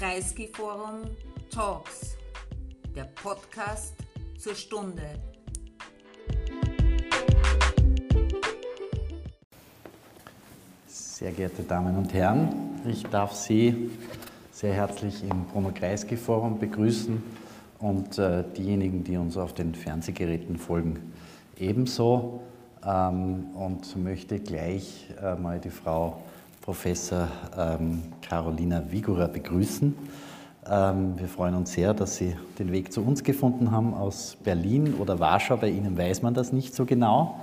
Kreisky Forum Talks, der Podcast zur Stunde. Sehr geehrte Damen und Herren, ich darf Sie sehr herzlich im Bruno Kreisky Forum begrüßen und äh, diejenigen, die uns auf den Fernsehgeräten folgen, ebenso. Ähm, und möchte gleich äh, mal die Frau Professor ähm, Carolina Vigora begrüßen. Ähm, wir freuen uns sehr, dass Sie den Weg zu uns gefunden haben aus Berlin oder Warschau. Bei Ihnen weiß man das nicht so genau.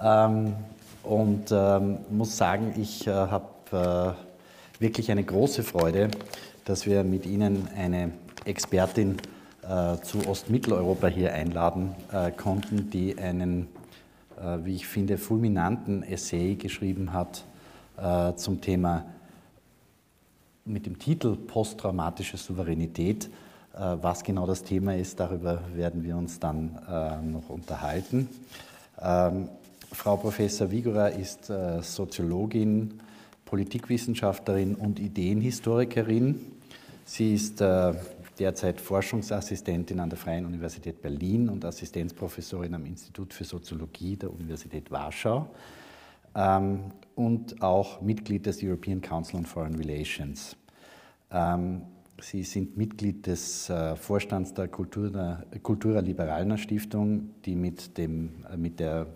Ähm, und ähm, muss sagen, ich äh, habe äh, wirklich eine große Freude, dass wir mit Ihnen eine Expertin äh, zu Ostmitteleuropa hier einladen äh, konnten, die einen, äh, wie ich finde, fulminanten Essay geschrieben hat äh, zum Thema mit dem Titel Posttraumatische Souveränität. Äh, was genau das Thema ist, darüber werden wir uns dann äh, noch unterhalten. Ähm, Frau Professor Vigora ist äh, Soziologin, Politikwissenschaftlerin und Ideenhistorikerin. Sie ist äh, derzeit Forschungsassistentin an der Freien Universität Berlin und Assistenzprofessorin am Institut für Soziologie der Universität Warschau ähm, und auch Mitglied des European Council on Foreign Relations. Ähm, Sie sind Mitglied des äh, Vorstands der Kultura, Cultura Liberalna Stiftung, die mit dem, äh, mit der,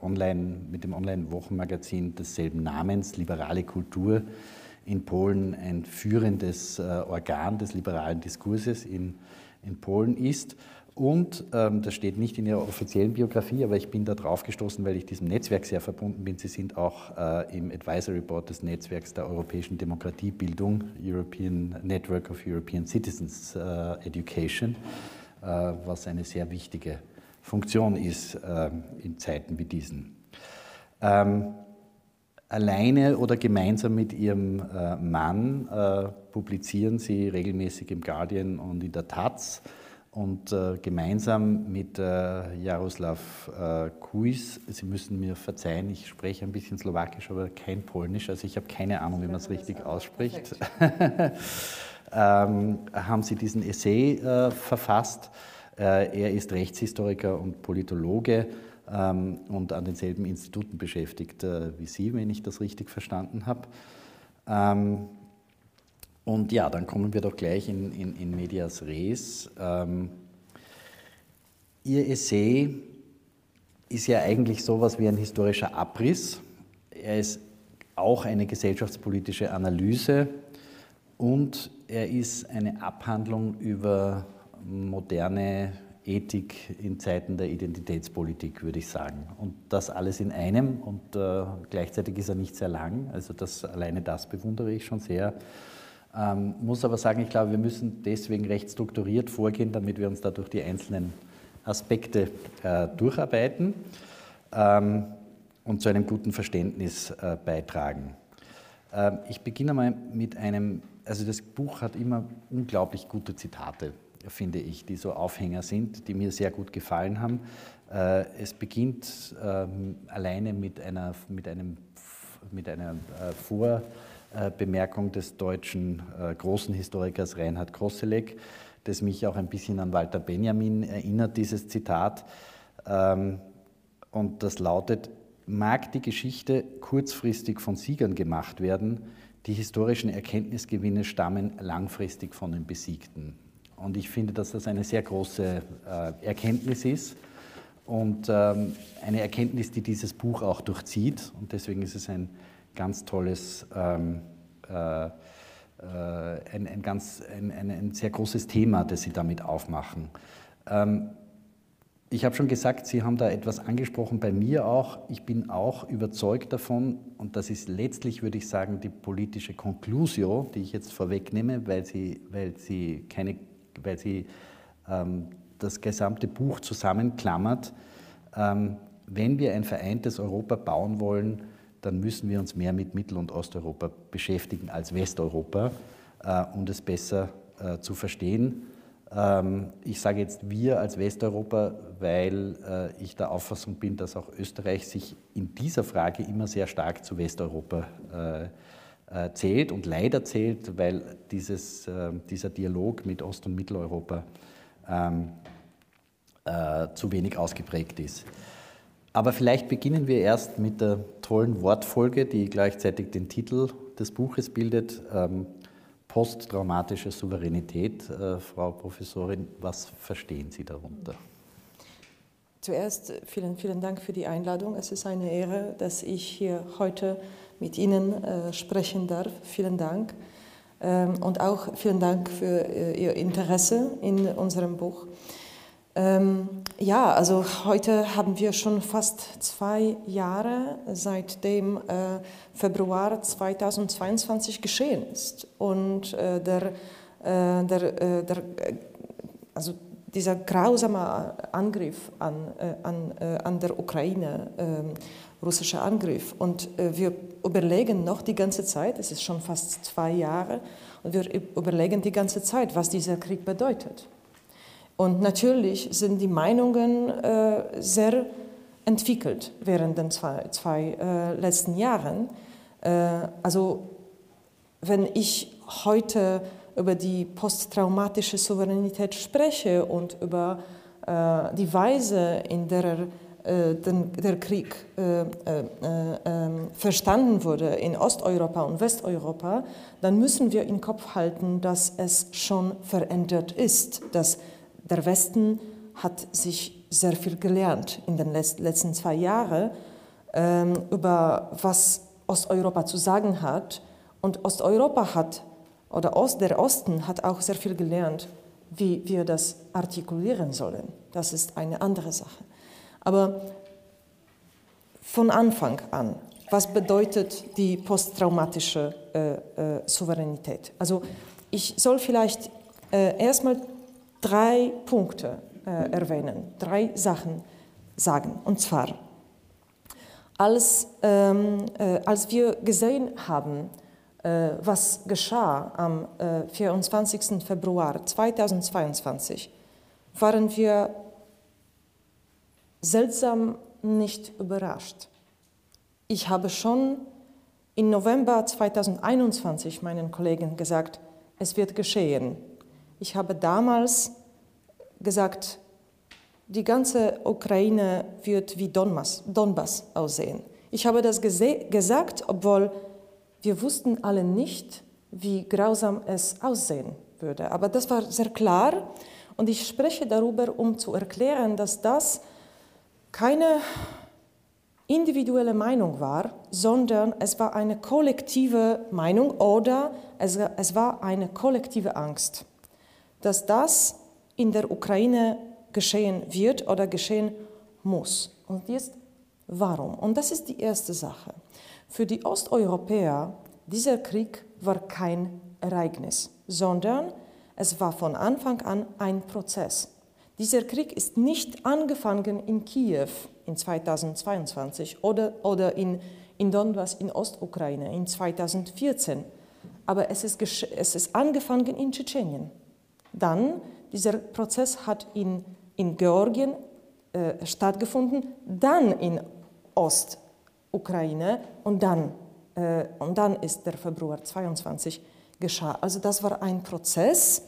äh, Online, mit dem Online-Wochenmagazin desselben Namens, Liberale Kultur, in Polen ein führendes äh, Organ des liberalen Diskurses in, in Polen ist und ähm, das steht nicht in Ihrer offiziellen Biografie, aber ich bin da drauf gestoßen, weil ich diesem Netzwerk sehr verbunden bin. Sie sind auch äh, im Advisory Board des Netzwerks der europäischen Demokratiebildung, European Network of European Citizens äh, Education, äh, was eine sehr wichtige Funktion ist äh, in Zeiten wie diesen. Ähm, alleine oder gemeinsam mit ihrem äh, Mann äh, publizieren sie regelmäßig im Guardian und in der Taz und äh, gemeinsam mit äh, Jaroslav äh, Kuis, Sie müssen mir verzeihen, ich spreche ein bisschen Slowakisch, aber kein Polnisch, also ich habe keine Ahnung, wie man es richtig ausspricht, ähm, haben Sie diesen Essay äh, verfasst. Äh, er ist Rechtshistoriker und Politologe ähm, und an denselben Instituten beschäftigt äh, wie Sie, wenn ich das richtig verstanden habe. Ähm, und ja, dann kommen wir doch gleich in, in, in Medias Res. Ähm, Ihr Essay ist ja eigentlich sowas wie ein historischer Abriss. Er ist auch eine gesellschaftspolitische Analyse und er ist eine Abhandlung über moderne Ethik in Zeiten der Identitätspolitik, würde ich sagen. Und das alles in einem und äh, gleichzeitig ist er nicht sehr lang. Also das, alleine das bewundere ich schon sehr. Ähm, muss aber sagen, ich glaube, wir müssen deswegen recht strukturiert vorgehen, damit wir uns da durch die einzelnen Aspekte äh, durcharbeiten ähm, und zu einem guten Verständnis äh, beitragen. Ähm, ich beginne mal mit einem, also das Buch hat immer unglaublich gute Zitate, finde ich, die so Aufhänger sind, die mir sehr gut gefallen haben. Äh, es beginnt ähm, alleine mit, einer, mit einem, mit einer äh, Vor- Bemerkung des deutschen äh, großen Historikers Reinhard Kosselek, das mich auch ein bisschen an Walter Benjamin erinnert, dieses Zitat. Ähm, und das lautet, mag die Geschichte kurzfristig von Siegern gemacht werden, die historischen Erkenntnisgewinne stammen langfristig von den Besiegten. Und ich finde, dass das eine sehr große äh, Erkenntnis ist und ähm, eine Erkenntnis, die dieses Buch auch durchzieht. Und deswegen ist es ein ganz tolles, ähm, äh, äh, ein, ein, ganz, ein, ein, sehr großes Thema, das Sie damit aufmachen. Ähm, ich habe schon gesagt, Sie haben da etwas angesprochen bei mir auch. Ich bin auch überzeugt davon, und das ist letztlich, würde ich sagen, die politische Conclusio, die ich jetzt vorwegnehme, weil sie, weil sie, keine, weil sie ähm, das gesamte Buch zusammenklammert. Ähm, wenn wir ein vereintes Europa bauen wollen, dann müssen wir uns mehr mit Mittel- und Osteuropa beschäftigen als Westeuropa, äh, um das besser äh, zu verstehen. Ähm, ich sage jetzt wir als Westeuropa, weil äh, ich der Auffassung bin, dass auch Österreich sich in dieser Frage immer sehr stark zu Westeuropa äh, zählt und leider zählt, weil dieses, dieser Dialog mit Ost- und Mitteleuropa ähm, äh, zu wenig ausgeprägt ist. Aber vielleicht beginnen wir erst mit der tollen Wortfolge, die gleichzeitig den Titel des Buches bildet. Ähm, posttraumatische Souveränität. Äh, Frau Professorin, was verstehen Sie darunter? Zuerst vielen, vielen Dank für die Einladung. Es ist eine Ehre, dass ich hier heute mit Ihnen äh, sprechen darf. Vielen Dank. Ähm, und auch vielen Dank für äh, Ihr Interesse in unserem Buch. Ähm, ja, also heute haben wir schon fast zwei Jahre seit dem äh, Februar 2022 geschehen ist. Und äh, der, äh, der, äh, der, äh, also dieser grausame Angriff an, äh, an, an der Ukraine, ähm, russischer Angriff. Und wir überlegen noch die ganze Zeit, es ist schon fast zwei Jahre, und wir überlegen die ganze Zeit, was dieser Krieg bedeutet. Und natürlich sind die Meinungen äh, sehr entwickelt während den zwei, zwei äh, letzten Jahren. Äh, also wenn ich heute über die posttraumatische Souveränität spreche und über äh, die Weise, in der äh, den, der Krieg äh, ähm, verstanden wurde in Osteuropa und Westeuropa, dann müssen wir im Kopf halten, dass es schon verändert ist, dass der Westen hat sich sehr viel gelernt in den letzten zwei Jahren ähm, über was Osteuropa zu sagen hat. Und Osteuropa hat, oder Ost, der Osten hat auch sehr viel gelernt, wie wir das artikulieren sollen. Das ist eine andere Sache. Aber von Anfang an, was bedeutet die posttraumatische äh, äh, Souveränität? Also ich soll vielleicht äh, erstmal drei Punkte äh, erwähnen, drei Sachen sagen. Und zwar, als, ähm, äh, als wir gesehen haben, äh, was geschah am äh, 24. Februar 2022, waren wir seltsam nicht überrascht. Ich habe schon im November 2021 meinen Kollegen gesagt, es wird geschehen. Ich habe damals gesagt, die ganze Ukraine wird wie Donbass, Donbass aussehen. Ich habe das gesagt, obwohl wir wussten alle nicht, wie grausam es aussehen würde. Aber das war sehr klar und ich spreche darüber, um zu erklären, dass das keine individuelle Meinung war, sondern es war eine kollektive Meinung oder es, es war eine kollektive Angst dass das in der Ukraine geschehen wird oder geschehen muss. Und jetzt warum? Und das ist die erste Sache. Für die Osteuropäer, dieser Krieg war kein Ereignis, sondern es war von Anfang an ein Prozess. Dieser Krieg ist nicht angefangen in Kiew in 2022 oder, oder in, in Donbass in Ostukraine in 2014, aber es ist, es ist angefangen in Tschetschenien dann, dieser Prozess hat in, in Georgien äh, stattgefunden, dann in Ostukraine und dann, äh, und dann ist der Februar 22 geschah. Also das war ein Prozess.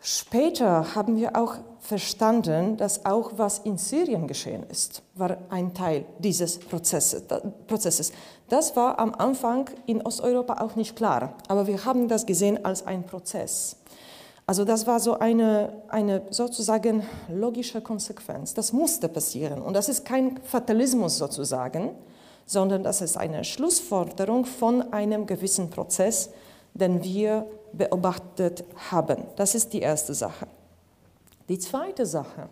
Später haben wir auch verstanden, dass auch was in Syrien geschehen ist, war ein Teil dieses Prozesses. Das war am Anfang in Osteuropa auch nicht klar, aber wir haben das gesehen als ein Prozess. Also das war so eine, eine sozusagen logische Konsequenz. Das musste passieren. Und das ist kein Fatalismus sozusagen, sondern das ist eine Schlussforderung von einem gewissen Prozess, den wir beobachtet haben. Das ist die erste Sache. Die zweite Sache.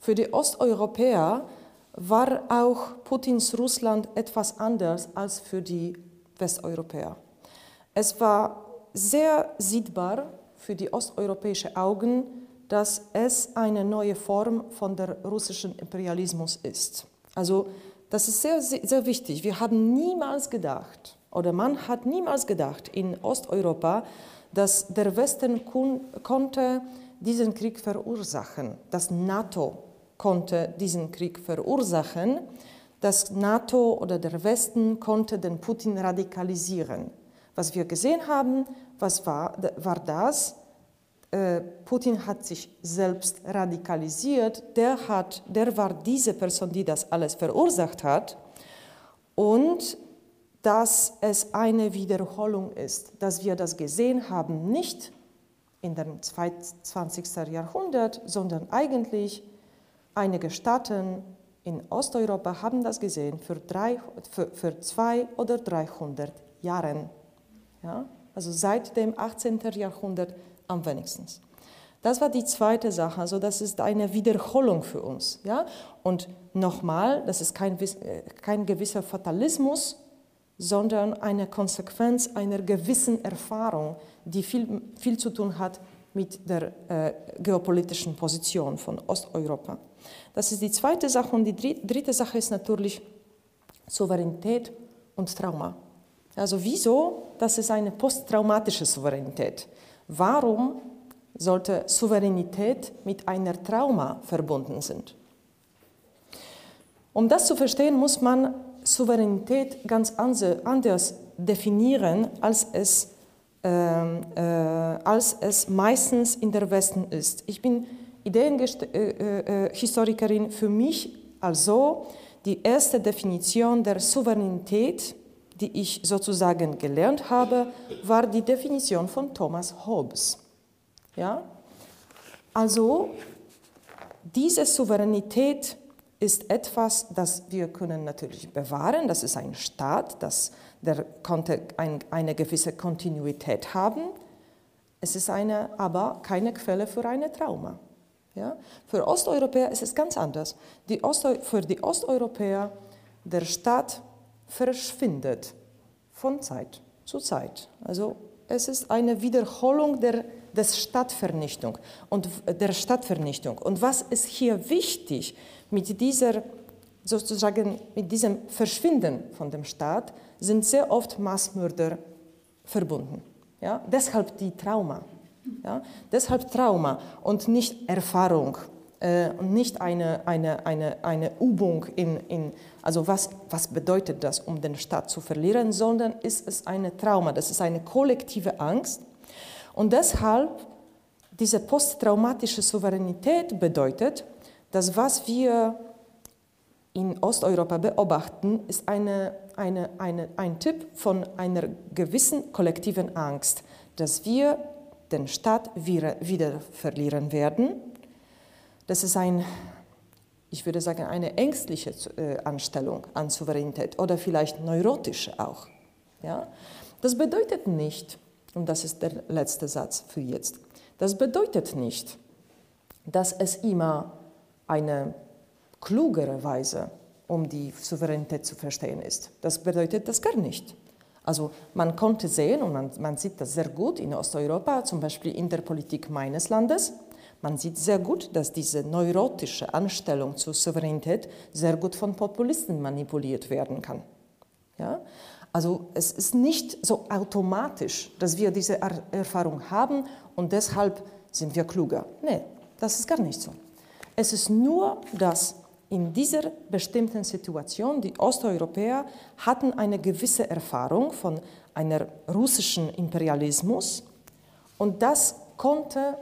Für die Osteuropäer war auch Putins Russland etwas anders als für die Westeuropäer. Es war sehr sichtbar, für die osteuropäischen Augen, dass es eine neue Form von der russischen Imperialismus ist. Also das ist sehr, sehr wichtig. Wir haben niemals gedacht, oder man hat niemals gedacht in Osteuropa, dass der Westen konnte diesen Krieg verursachen, dass NATO konnte diesen Krieg verursachen, dass NATO oder der Westen konnte den Putin radikalisieren Was wir gesehen haben, was war, war das? Äh, Putin hat sich selbst radikalisiert. Der, hat, der war diese Person, die das alles verursacht hat. Und dass es eine Wiederholung ist, dass wir das gesehen haben, nicht in dem 20. Jahrhundert, sondern eigentlich einige Staaten in Osteuropa haben das gesehen für, drei, für, für zwei oder 300 Jahren. Ja? Also seit dem 18. Jahrhundert am wenigsten. Das war die zweite Sache, also das ist eine Wiederholung für uns. Ja? Und nochmal, das ist kein, äh, kein gewisser Fatalismus, sondern eine Konsequenz einer gewissen Erfahrung, die viel, viel zu tun hat mit der äh, geopolitischen Position von Osteuropa. Das ist die zweite Sache. Und die dritte Sache ist natürlich Souveränität und Trauma. Also wieso? Das ist eine posttraumatische Souveränität. Warum sollte Souveränität mit einer Trauma verbunden sein? Um das zu verstehen, muss man Souveränität ganz anders definieren, als es, äh, äh, als es meistens in der Westen ist. Ich bin Ideenhistorikerin. Äh, äh, Für mich also die erste Definition der Souveränität, die ich sozusagen gelernt habe, war die Definition von Thomas Hobbes. Ja? Also diese Souveränität ist etwas, das wir können natürlich bewahren. Das ist ein Staat, das, der konnte ein, eine gewisse Kontinuität haben. Es ist eine, aber keine Quelle für ein Trauma. Ja? Für Osteuropäer ist es ganz anders. Die für die Osteuropäer der Staat verschwindet von Zeit zu Zeit. Also es ist eine Wiederholung der, des Stadtvernichtung und der Stadtvernichtung. Und was ist hier wichtig? mit dieser sozusagen mit diesem Verschwinden von dem Staat sind sehr oft Massmörder verbunden. Ja? Deshalb die Trauma. Ja? Deshalb Trauma und nicht Erfahrung äh, und nicht eine, eine, eine, eine Übung in, in also was, was bedeutet das, um den Staat zu verlieren, sondern ist es eine Trauma, das ist eine kollektive Angst. Und deshalb diese posttraumatische Souveränität bedeutet, das, was wir in Osteuropa beobachten, ist eine, eine, eine, ein Typ von einer gewissen kollektiven Angst, dass wir den Staat wieder, wieder verlieren werden. Das ist ein, ich würde sagen, eine ängstliche äh, Anstellung an Souveränität oder vielleicht neurotische auch. Ja? Das bedeutet nicht, und das ist der letzte Satz für jetzt, das bedeutet nicht, dass es immer eine klugere Weise, um die Souveränität zu verstehen ist. Das bedeutet das gar nicht. Also man konnte sehen, und man, man sieht das sehr gut in Osteuropa, zum Beispiel in der Politik meines Landes, man sieht sehr gut, dass diese neurotische Anstellung zur Souveränität sehr gut von Populisten manipuliert werden kann. Ja? Also es ist nicht so automatisch, dass wir diese Erfahrung haben und deshalb sind wir kluger. Nein, das ist gar nicht so. Es ist nur, dass in dieser bestimmten Situation die Osteuropäer hatten eine gewisse Erfahrung von einem russischen Imperialismus und das konnte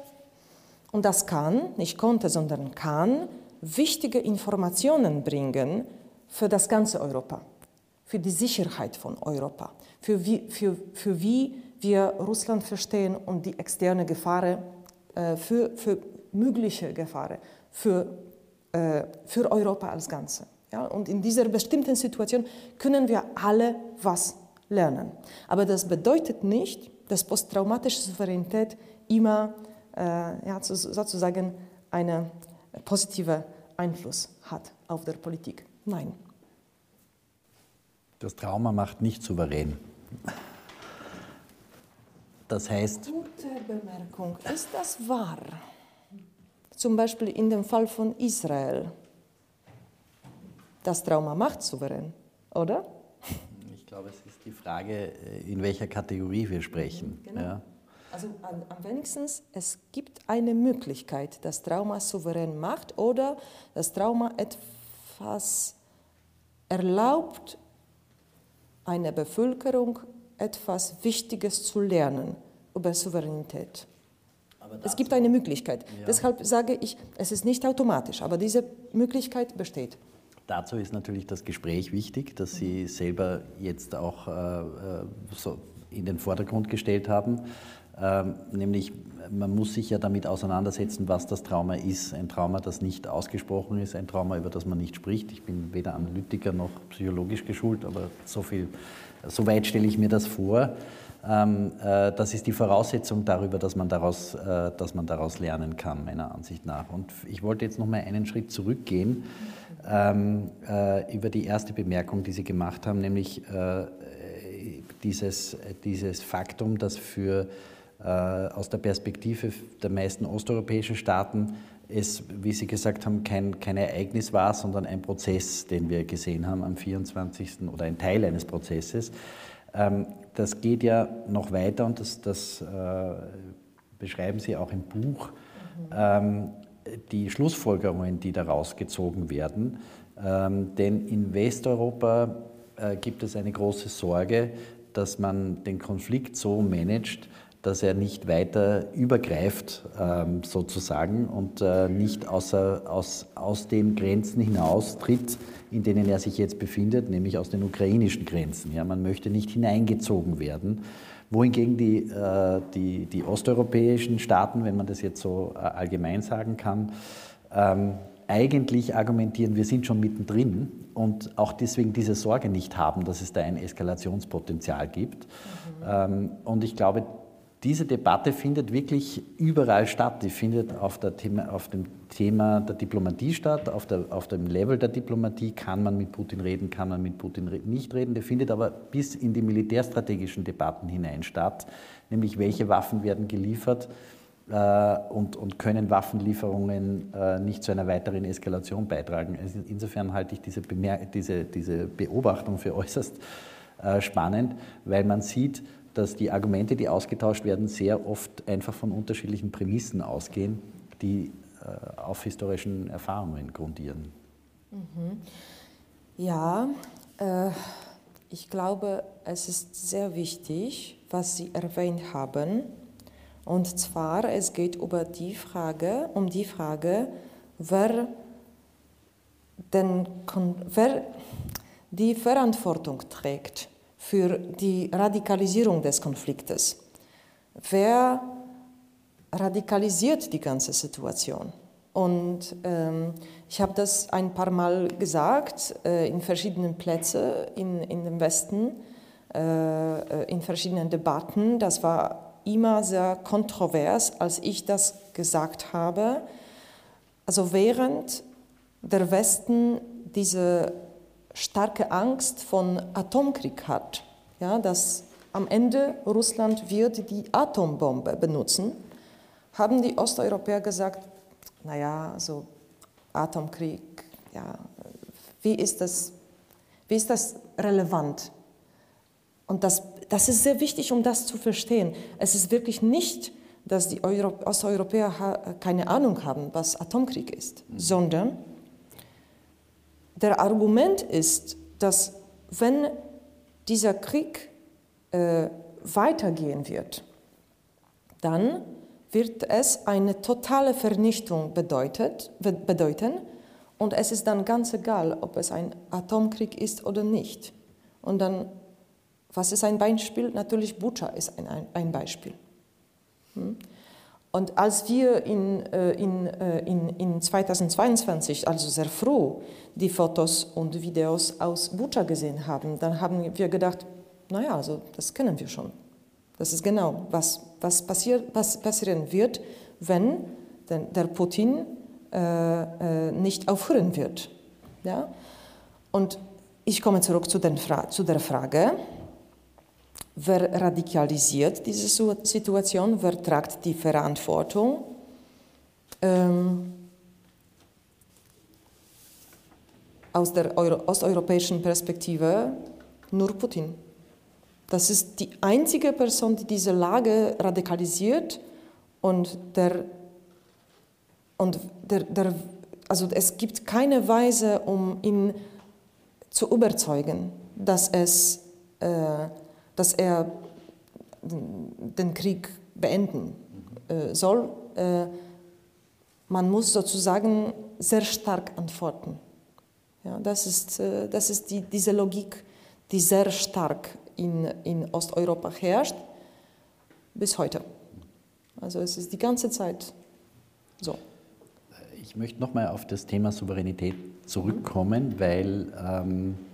und das kann, nicht konnte, sondern kann wichtige Informationen bringen für das ganze Europa, für die Sicherheit von Europa, für wie, für, für wie wir Russland verstehen und die externe Gefahren, äh, für, für mögliche Gefahren für, äh, für Europa als Ganze. Ja? Und in dieser bestimmten Situation können wir alle was lernen. Aber das bedeutet nicht, dass posttraumatische Souveränität immer ja, sozusagen einen positiven Einfluss hat auf der Politik. Nein. Das Trauma macht nicht souverän. Das heißt. Gute Bemerkung. Ist das wahr? Zum Beispiel in dem Fall von Israel. Das Trauma macht souverän, oder? Ich glaube, es ist die Frage, äh, in welcher Kategorie wir sprechen. Genau. Ja. Also am, am wenigsten, es gibt eine Möglichkeit, dass Trauma souverän macht oder das Trauma etwas erlaubt, eine Bevölkerung etwas Wichtiges zu lernen über Souveränität. Es gibt eine Möglichkeit. Ja. Deshalb sage ich, es ist nicht automatisch, aber diese Möglichkeit besteht. Dazu ist natürlich das Gespräch wichtig, das Sie selber jetzt auch äh, äh so in den Vordergrund gestellt haben. Ähm, nämlich, man muss sich ja damit auseinandersetzen, was das Trauma ist. Ein Trauma, das nicht ausgesprochen ist, ein Trauma, über das man nicht spricht. Ich bin weder Analytiker noch psychologisch geschult, aber so viel, so weit stelle ich mir das vor. Ähm, äh, das ist die Voraussetzung darüber, dass man daraus, äh, dass man daraus lernen kann, meiner Ansicht nach. Und ich wollte jetzt noch mal einen Schritt zurückgehen ähm, äh, über die erste Bemerkung, die Sie gemacht haben, nämlich dieses, dieses Faktum, dass für, aus der Perspektive der meisten osteuropäischen Staaten es, wie Sie gesagt haben, kein, kein Ereignis war, sondern ein Prozess, den wir gesehen haben am 24. oder ein Teil eines Prozesses. Ähm, das geht ja noch weiter und das, das äh, beschreiben Sie auch im Buch. Ähm, die Schlussfolgerungen, die daraus gezogen werden. Ähm, denn in Westeuropa äh, gibt es eine große Sorge, dass man den Konflikt so managt, dass er nicht weiter übergreift, ähm, sozusagen, und äh, nicht außer, aus, aus den Grenzen hinaustritt, in denen er sich jetzt befindet, nämlich aus den ukrainischen Grenzen. Ja, man möchte nicht hineingezogen werden. Wohingegen die, äh, die, die osteuropäischen Staaten, wenn man das jetzt so äh, allgemein sagen kann, ähm, eigentlich argumentieren, wir sind schon mittendrin und auch deswegen diese Sorge nicht haben, dass es da ein Eskalationspotenzial gibt. Mhm. Ähm, und ich glaube, diese Debatte findet wirklich überall statt. Die findet auf, Thema, auf, dem Thema der Diplomatie statt, auf, der, auf, dem Level der Diplomatie. Kann man mit Putin reden, kann man mit Putin nicht reden. Die findet aber bis in die militärstrategischen Debatten hinein statt, nämlich welche Waffen werden geliefert äh, und, und, können Waffenlieferungen äh, nicht zu einer weiteren Eskalation beitragen. Insofern halte ich diese, diese, diese Beobachtung für äußerst äh, spannend, weil man sieht, dass die Argumente, die ausgetauscht werden, sehr oft einfach von unterschiedlichen Prämissen ausgehen, die äh, auf historischen Erfahrungen grundieren. Mhm. Ja, äh, ich glaube, es ist sehr wichtig, was Sie erwähnt haben. Und zwar, es geht über die Frage, um die Frage, wer, den, wer die Verantwortung trägt für die Radikalisierung des Konfliktes. Wer radikalisiert die ganze Situation? Und ähm, ich habe das ein paar Mal gesagt äh, in verschiedenen Plätzen in, in dem Westen, äh, äh, in verschiedenen Debatten. Das war immer sehr kontrovers, als ich das gesagt habe. Also während der Westen diese starke Angst von Atomkrieg hat, ja, dass am Ende Russland wird die Atombombe benutzen, haben die Osteuropäer gesagt, naja, also Atomkrieg, ja, wie ist das, wie ist das relevant? Und das, das ist sehr wichtig, um das zu verstehen. Es ist wirklich nicht, dass die Euro Osteuropäer keine Ahnung haben, was Atomkrieg ist, mhm. sondern der Argument ist, dass wenn dieser Krieg äh, weitergehen wird, dann wird es eine totale Vernichtung bedeutet, bedeuten und es ist dann ganz egal, ob es ein Atomkrieg ist oder nicht. Und dann, was ist ein Beispiel? Natürlich Bucha ist ein, ein Beispiel. Hm? Und als wir in, äh, in, äh, in, in 2022, also sehr froh, die Fotos und Videos aus Bucha gesehen haben, dann haben wir gedacht, naja, also das kennen wir schon. Das ist genau, was, was, passiert, was passieren wird, wenn der Putin äh, äh, nicht aufhören wird. Ja? Und ich komme zurück zu, zu der Frage, Wer radikalisiert diese Situation? Wer tragt die Verantwortung? Ähm, aus der Euro osteuropäischen Perspektive nur Putin. Das ist die einzige Person, die diese Lage radikalisiert und der, und der, der also es gibt keine Weise, um ihn zu überzeugen, dass es äh, dass er den Krieg beenden äh, soll. Äh, man muss sozusagen sehr stark antworten. Ja, das ist, äh, das ist die, diese Logik, die sehr stark in, in Osteuropa herrscht, bis heute. Also es ist die ganze Zeit so. Ich möchte nochmal auf das Thema Souveränität zurückkommen, weil ähm, äh,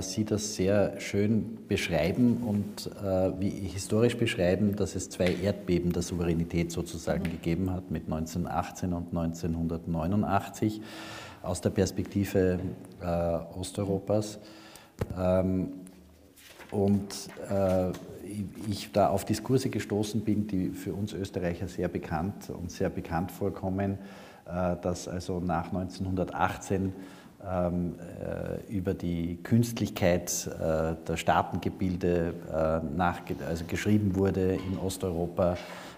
Sie das sehr schön beschreiben und äh, wie historisch beschreiben, dass es zwei Erdbeben der Souveränität sozusagen mhm. gegeben hat mit 1918 und 1989 aus der Perspektive äh, Osteuropas. Ähm, und äh, ich da auf Diskurse gestoßen bin, die für uns Österreicher sehr bekannt und sehr bekannt vorkommen, äh, dass also nach 1918 ähm, äh, über die Künstlichkeit äh, der Staatengebilde äh, also geschrieben wurde in Osteuropa.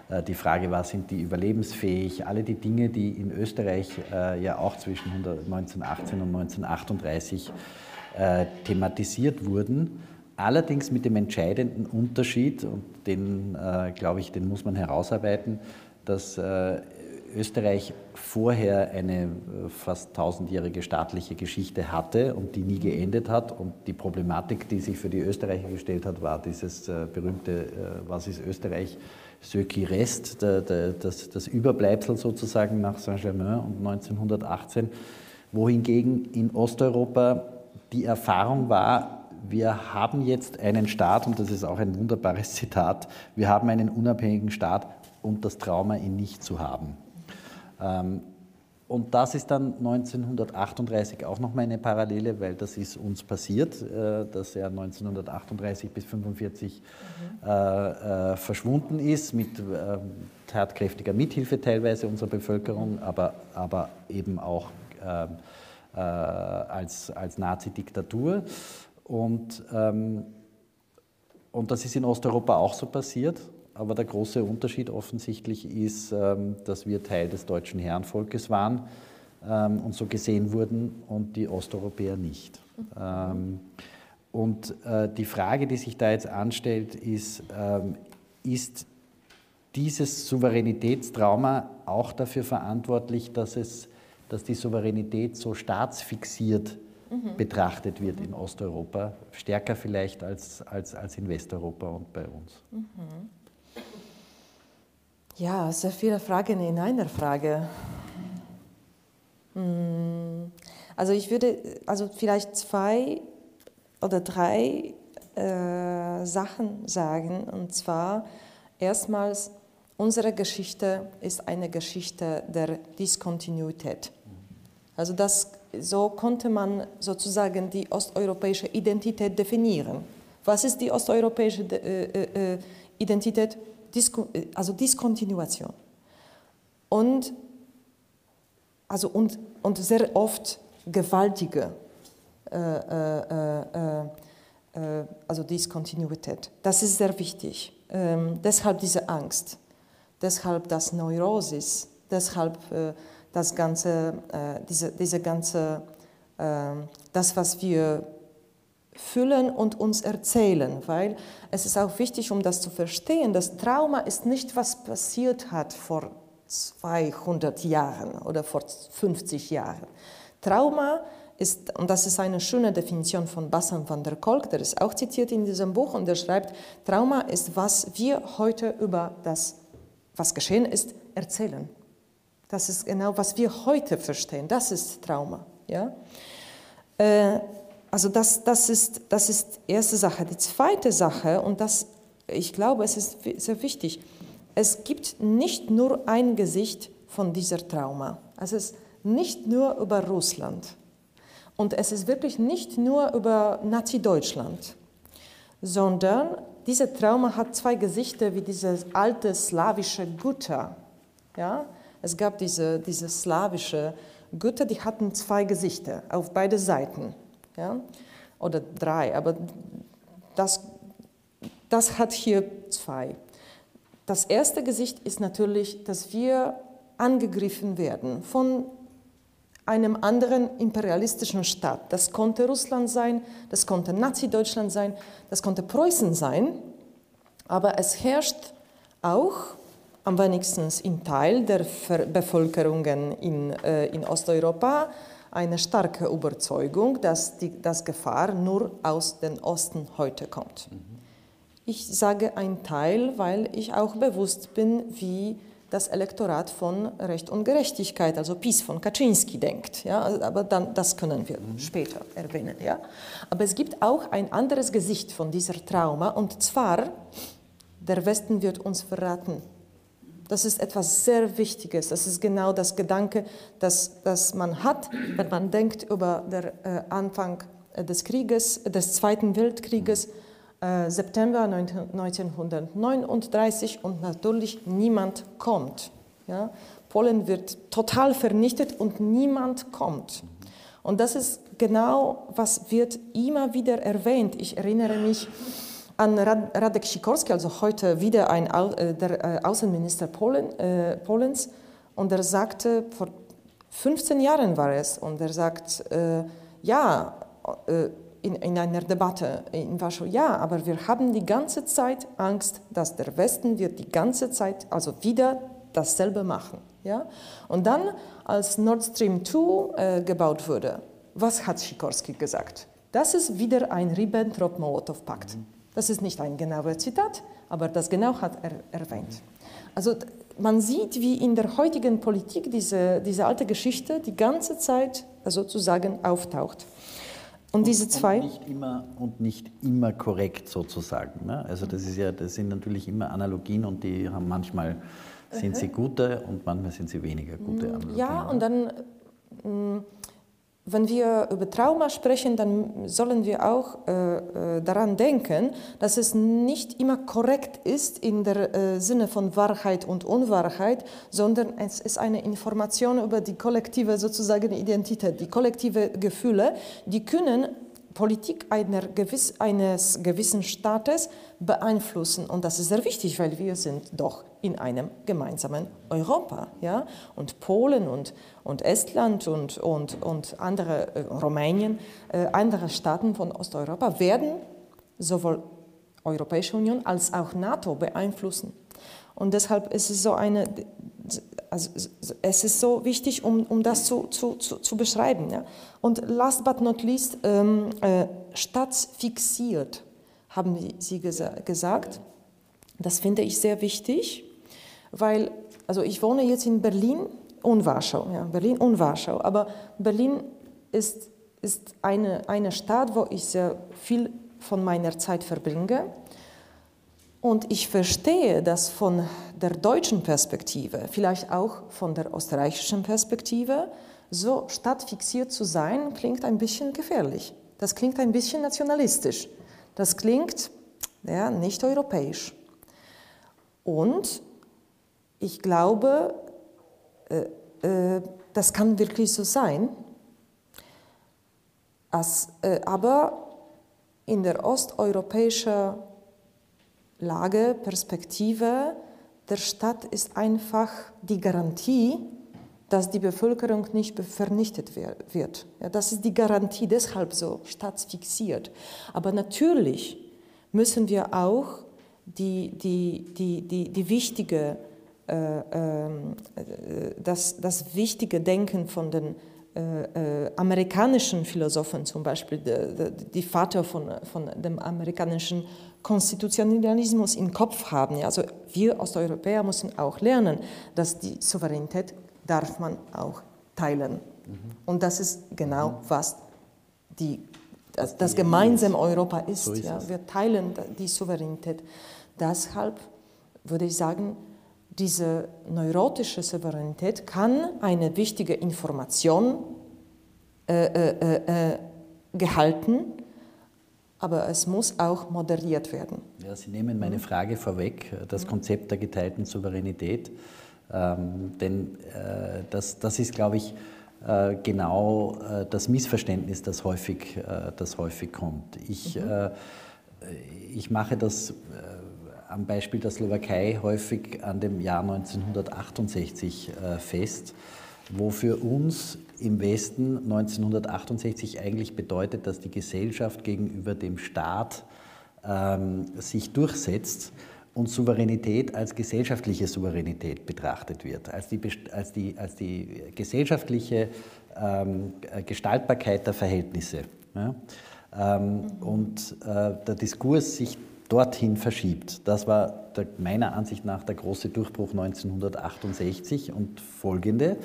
Äh, die Frage war, sind die überlebensfähig? Alle die Dinge, die in Österreich äh, ja auch zwischen 1918 und 1938 thematisiert wurden Allerdings mit dem entscheidenden Unterschied, und den, äh, glaube ich, den muss man herausarbeiten, dass äh, Österreich vorher eine äh, fast tausendjährige staatliche Geschichte hatte und die nie geendet hat. Und die Problematik, die sich für die Österreicher gestellt hat, war dieses äh, berühmte, äh, was ist Österreich? Reste, das, das Überbleibsel sozusagen nach Saint-Germain und 1918, wohingegen in Osteuropa die Erfahrung war, wir haben jetzt einen Staat, und das ist auch ein wunderbares Zitat, wir haben einen unabhängigen Staat und das Trauma, ihn nicht zu haben. Ähm, und das ist dann 1938 auch nochmal eine Parallele, weil das ist uns passiert, äh, dass er 1938 bis 1945 mhm. Äh, äh, verschwunden ist, mit tatkräftiger Mithilfe teilweise unserer Bevölkerung, aber, aber eben auch ähm, als, als Nazi-Diktatur. Und, ähm, und das ist in Osteuropa auch so passiert. Aber der große Unterschied offensichtlich ist, ähm, dass wir Teil des deutschen Herrenvolkes waren ähm, und so gesehen wurden und die Osteuropäer nicht. Mhm. und äh, die Frage, die sich da jetzt anstellt, ist, ähm, ist dieses Souveränitätstrauma auch dafür verantwortlich, dass, es, dass die Souveränität so staatsfixiert mhm. betrachtet wird in Osteuropa, stärker vielleicht als, als, als in Westeuropa und bei uns. Mhm. Ja, sehr viele Fragen in einer Frage. Hm. Also ich würde also vielleicht zwei oder drei äh, Sachen sagen. Und zwar erstmals, unsere Geschichte ist eine Geschichte der Diskontinuität. Also das so konnte man sozusagen die osteuropäische Identität definieren. Was ist die osteuropäische äh, äh, äh Identität? Disco, äh, also Diskontinuation. Und, also und, und sehr oft gewaltige äh, äh, also Diskontinuität. Das ist sehr wichtig. Ähm, deshalb diese Angst, deshalb das Neurosis, deshalb das ganze, äh, diese, diese ganze, äh, das, was wir fühlen und uns erzählen, weil es ist auch wichtig, um das zu verstehen, das Trauma ist nicht, was passiert hat vor 200 Jahren oder vor 50 Jahren. Trauma ist, und das ist eine schöne Definition von Bassam van der Kolk, der ist auch zitiert in diesem Buch, und der schreibt, Trauma ist, was wir heute über das, was geschehen ist, erzählen. Das ist genau, was wir heute verstehen. Das ist Trauma. Ja? Äh, also das, das, ist, das ist erste Sache. Die zweite Sache, und das, ich glaube, es ist sehr wichtig, es gibt nicht nur ein Gesicht von dieser Trauma. Es ist nicht nur über Russland und es ist wirklich nicht nur über Nazi-Deutschland, sondern diese Trauma hat zwei Gesichter wie diese alte slawische Gutter. Ja? Es gab diese, diese slawische Götter, die hatten zwei Gesichter auf beide Seiten. Ja? Oder drei, aber das, das hat hier zwei. Das erste Gesicht ist natürlich, dass wir angegriffen werden von einem anderen imperialistischen Staat. Das konnte Russland sein, das konnte Nazi-Deutschland sein, das konnte Preußen sein, aber es herrscht auch am wenigsten in Teil der Bevölkerungen in, äh, in Osteuropa eine starke Überzeugung, dass die dass Gefahr nur aus dem Osten heute kommt. Ich sage ein Teil, weil ich auch bewusst bin, wie das Elektorat von Recht und Gerechtigkeit, also PiS von Kaczynski denkt. Ja, aber dann, das können wir mhm. später erwähnen. Ja. Aber es gibt auch ein anderes Gesicht von dieser Trauma und zwar, der Westen wird uns verraten. Das ist etwas sehr Wichtiges. Das ist genau das Gedanke, das, das man hat, wenn man denkt über den äh, Anfang des Krieges, des Zweiten Weltkrieges. Äh, September 1939 und natürlich niemand kommt. Ja? Polen wird total vernichtet und niemand kommt. Und das ist genau, was wird immer wieder erwähnt. Ich erinnere mich an Radek Sikorski, also heute wieder ein, äh, der äh, Außenminister Polen, äh, Polens, und er sagte, vor 15 Jahren war es, und er sagt, äh, ja, äh, in, in einer Debatte in Warschau, ja, aber wir haben die ganze Zeit Angst, dass der Westen wird die ganze Zeit also wieder dasselbe machen. Ja? Und dann, als Nord Stream 2 äh, gebaut wurde, was hat Sikorski gesagt? Das ist wieder ein Ribbentrop-Molotow-Pakt. Das ist nicht ein genauer Zitat, aber das genau hat er erwähnt. Also man sieht, wie in der heutigen Politik diese, diese alte Geschichte die ganze Zeit sozusagen auftaucht. Und diese zwei? Und nicht immer, und nicht immer korrekt sozusagen. Ne? Also das, ist ja, das sind natürlich immer Analogien und die haben manchmal sind sie gute und manchmal sind sie weniger gute mm, Analogien. Ja, und dann mm, wenn wir über Trauma sprechen, dann sollen wir auch äh, äh, daran denken, dass es nicht immer korrekt ist in der äh, Sinne von Wahrheit und Unwahrheit, sondern es ist eine Information über die kollektive sozusagen Identität, die kollektive Gefühle, die können Politik einer gewiss, eines gewissen Staates beeinflussen. Und das ist sehr wichtig, weil wir sind doch in einem gemeinsamen Europa. Ja? Und Polen und, und Estland und, und, und andere, äh, Rumänien, äh, andere Staaten von Osteuropa werden sowohl Europäische Union als auch NATO beeinflussen. Und deshalb ist es so eine, also es ist so wichtig, um, um das zu, zu, zu, zu beschreiben. Ja? Und last but not least, ähm, äh, staatsfixiert, haben Sie gesa gesagt. Das finde ich sehr wichtig, weil, also ich wohne jetzt in Berlin und Warschau, ja, Berlin und Warschau, aber Berlin ist, ist eine, eine Stadt, wo ich sehr viel von meiner Zeit verbringe. Und ich verstehe, dass von der deutschen Perspektive, vielleicht auch von der österreichischen Perspektive, so stadtfixiert zu sein, klingt ein bisschen gefährlich. Das klingt ein bisschen nationalistisch. Das klingt ja, nicht europäisch. Und ich glaube, äh, äh, das kann wirklich so sein. Als, äh, aber in der osteuropäischen Lage, Perspektive der Stadt ist einfach die Garantie, dass die Bevölkerung nicht vernichtet wird. Ja, das ist die Garantie, deshalb so staatsfixiert. Aber natürlich müssen wir auch die, die, die, die, die wichtige, äh, äh, das, das wichtige Denken von den äh, äh, amerikanischen Philosophen, zum Beispiel die, die Vater von, von dem amerikanischen Konstitutionalismus im Kopf haben. Ja, also wir Osteuropäer müssen auch lernen, dass die Souveränität darf man auch teilen. Mhm. Und das ist genau, mhm. was die, das, das gemeinsame Europa ist. So ist ja. Wir teilen die Souveränität. Deshalb würde ich sagen, diese neurotische Souveränität kann eine wichtige Information äh, äh, äh, gehalten, aber es muss auch moderiert werden. Ja, Sie nehmen meine Frage vorweg, das Konzept der geteilten Souveränität. Ähm, denn äh, das, das ist, glaube ich, äh, genau äh, das Missverständnis, das häufig, das häufig kommt. Ich, mhm. ich mache das am Beispiel der Slowakei häufig an dem Jahr 1968 äh, fest, wo für uns im Westen 1968 eigentlich bedeutet, dass die Gesellschaft gegenüber dem Staat ähm, sich durchsetzt und Souveränität als gesellschaftliche Souveränität betrachtet wird, als die, als die, als die gesellschaftliche ähm, Gestaltbarkeit der Verhältnisse. Ja? Ähm, und äh, der Diskurs sich dorthin verschiebt. Das war der, meiner Ansicht nach der große Durchbruch 1968 und folgende.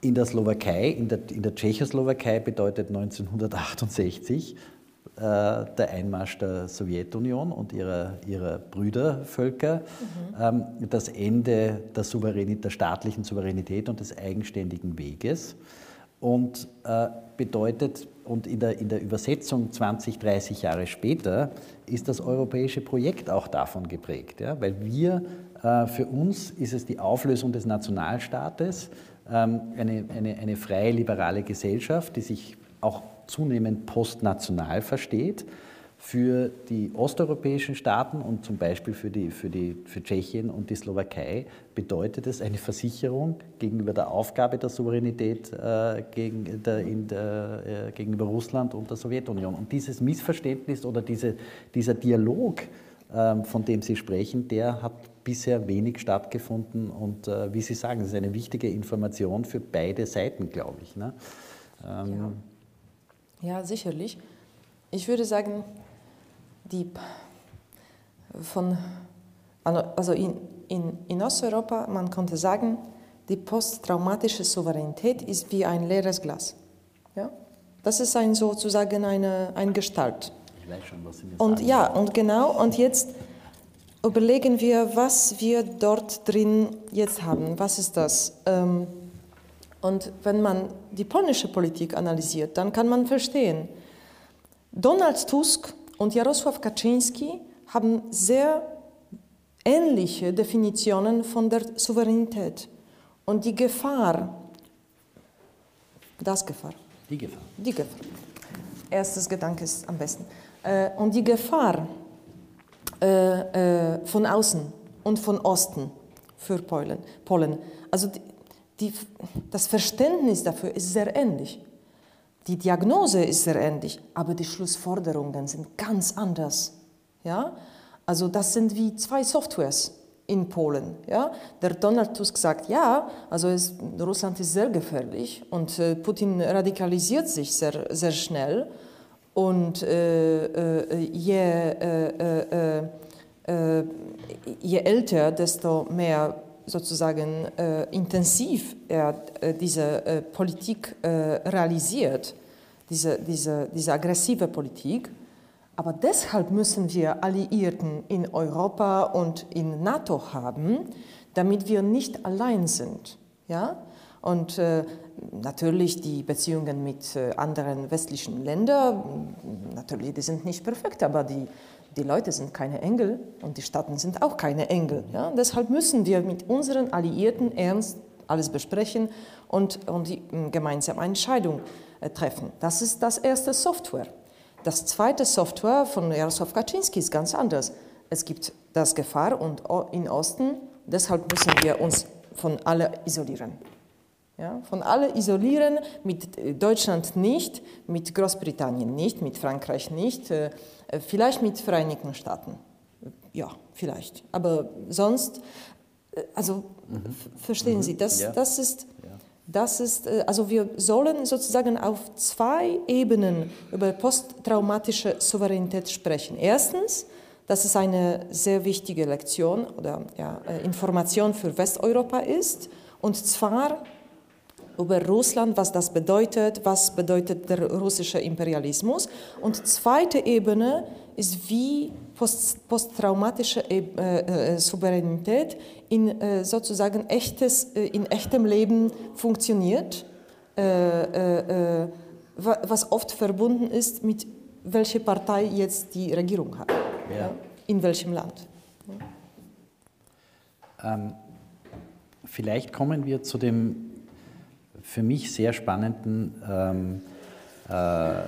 In der Slowakei, in der, in der Tschechoslowakei bedeutet 1968 äh, der Einmarsch der Sowjetunion und ihrer, ihrer Brüdervölker, mhm. ähm, das Ende der, der staatlichen Souveränität und des eigenständigen Weges und äh, bedeutet, und in der, in der Übersetzung 20, 30 Jahre später ist das europäische Projekt auch davon geprägt, ja? weil wir, äh, für uns ist es die Auflösung des Nationalstaates, ähm, eine, eine, eine freie liberale Gesellschaft, die sich auch zunehmend postnational versteht. Für die osteuropäischen Staaten und zum Beispiel für, die, für, die, für Tschechien und die Slowakei bedeutet es eine Versicherung gegenüber der Aufgabe der Souveränität äh, gegen der, der, äh, gegenüber Russland und der Sowjetunion. Und dieses Missverständnis oder diese, dieser Dialog, äh, von dem Sie sprechen, der hat bisher wenig stattgefunden. Und äh, wie Sie sagen, das ist eine wichtige Information für beide Seiten, glaube ich. Ne? Ähm, ja. Ja, sicherlich. Ich würde sagen, die von, also in, in, in Osteuropa, man konnte sagen, die posttraumatische Souveränität ist wie ein leeres Glas. Ja? Das ist ein, sozusagen eine, ein Gestalt. Ich weiß schon, was Sie mir und sagen. Ja, und genau, und jetzt überlegen wir, was wir dort drin jetzt haben. Was ist das? Ähm, und wenn man die polnische Politik analysiert, dann kann man verstehen, Donald Tusk und Jarosław Kaczynski haben sehr ähnliche Definitionen von der Souveränität. Und die Gefahr, das Gefahr. Die Gefahr. Die Gefahr. Erstes Gedanke ist am besten. Äh, und die Gefahr äh, äh, von außen und von Osten für Polen. Polen. Also die, die, das Verständnis dafür ist sehr ähnlich. Die Diagnose ist sehr ähnlich, aber die Schlussforderungen sind ganz anders. Ja? Also das sind wie zwei Softwares in Polen. Ja? Der Donald Tusk sagt, ja, also es, Russland ist sehr gefährlich und äh, Putin radikalisiert sich sehr, sehr schnell und äh, äh, je, äh, äh, äh, je älter, desto mehr sozusagen äh, intensiv er äh, diese äh, Politik realisiert, diese, diese, diese aggressive Politik. Aber deshalb müssen wir Alliierten in Europa und in NATO haben, damit wir nicht allein sind. Ja? Und äh, natürlich die Beziehungen mit äh, anderen westlichen Ländern, natürlich, die sind nicht perfekt, aber die, die Leute sind keine Engel und die Staaten sind auch keine Engel. Ja? Deshalb müssen wir mit unseren Alliierten ernst alles besprechen und, und die mm, gemeinsame Entscheidung äh, treffen. Das ist das erste Software. Das zweite Software von Jaroslaw Kaczynski ist ganz anders. Es gibt das Gefahr und in Osten, deshalb müssen wir uns von alle isolieren. Ja, von alle isolieren, mit äh, Deutschland nicht, mit Großbritannien nicht, mit Frankreich nicht, äh, äh, vielleicht mit Vereinigten Staaten. Ja, vielleicht. Aber sonst, also mhm. verstehen mhm. Sie, das, ja. das ist, das ist, also wir sollen sozusagen auf zwei Ebenen über posttraumatische Souveränität sprechen. Erstens, dass es eine sehr wichtige Lektion oder ja, Information für Westeuropa ist, und zwar über Russland, was das bedeutet, was bedeutet der russische Imperialismus. Und zweite Ebene ist, wie post, posttraumatische äh, äh, Souveränität in äh, sozusagen echtes, äh, in echtem Leben funktioniert, äh, was oft verbunden ist mit welche Partei jetzt die Regierung hat, ja. in welchem Land. Ähm, vielleicht kommen wir zu dem für mich sehr spannenden ähm, äh,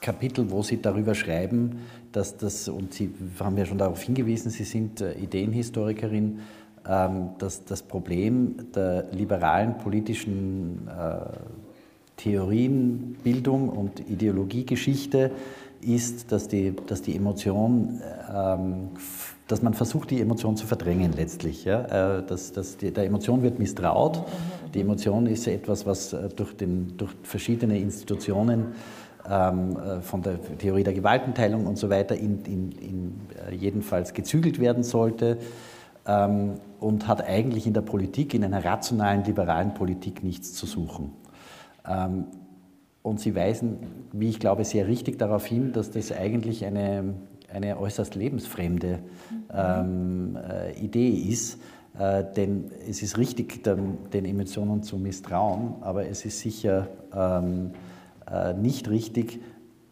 Kapitel, wo Sie darüber schreiben, dass das, und Sie haben ja schon darauf hingewiesen, Sie sind äh, Ideenhistorikerin, ähm, dass das Problem der liberalen politischen äh, Theorienbildung und Ideologiegeschichte ist, dass die, dass die Emotion, ähm, dass man versucht, die Emotion zu verdrängen letztlich. Ja? Äh, dass, dass die, der Emotion wird misstraut. Die Emotion ist etwas, was äh, durch, den, durch verschiedene Institutionen ähm, äh, von der Theorie der Gewaltenteilung und so weiter in, in, in jedenfalls gezügelt werden sollte ähm, und hat eigentlich in der Politik, in einer rationalen, liberalen Politik nichts zu suchen. Ähm, und Sie weisen, wie ich glaube, sehr richtig darauf hin, dass das eigentlich eine, eine äußerst lebensfremde ähm, äh, Idee ist. Äh, denn es ist richtig, den, den, Emotionen zu misstrauen, aber es ist sicher ähm, äh, nicht richtig,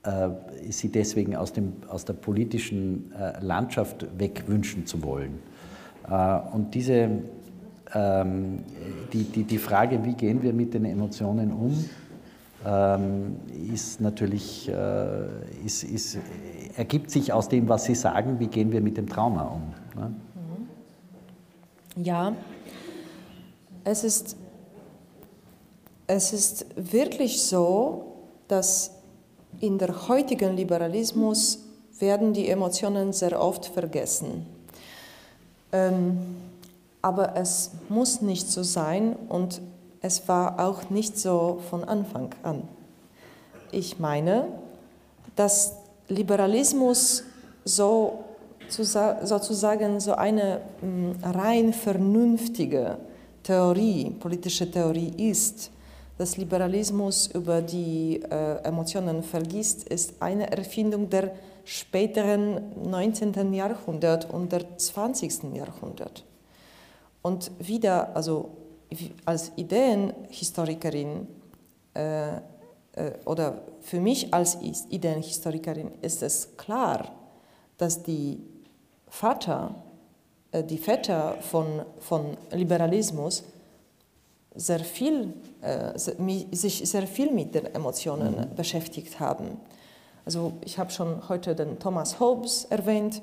äh, sie deswegen aus, dem, aus der politischen äh, Landschaft wegwünschen zu wollen. Äh, und diese, ähm, die, die, die Frage, wie gehen wir mit den Emotionen um, ist natürlich, äh, ist, ist, ergibt sich aus dem, was Sie sagen, wie gehen wir mit dem Trauma um. Ne? Ja, es ist, es ist wirklich so, dass in der heutigen Liberalismus werden die Emotionen sehr oft vergessen. Ähm, aber es muss nicht so sein und es war auch nicht so von Anfang an. Ich meine, dass Liberalismus so sozusagen so eine mm, rein vernünftige Theorie, politische Theorie ist, dass Liberalismus über die äh, Emotionen vergisst, ist eine Erfindung der späteren 19. Jahrhundert und der 20. Jahrhundert. Und wieder, also als Ideenhistorikerin äh, äh, oder für mich als Ideenhistorikerin ist es klar, dass die Vater, äh, die Väter von, von Liberalismus sehr viel, äh, sich sehr viel mit den Emotionen mhm. beschäftigt haben. Also ich habe schon heute den Thomas Hobbes erwähnt.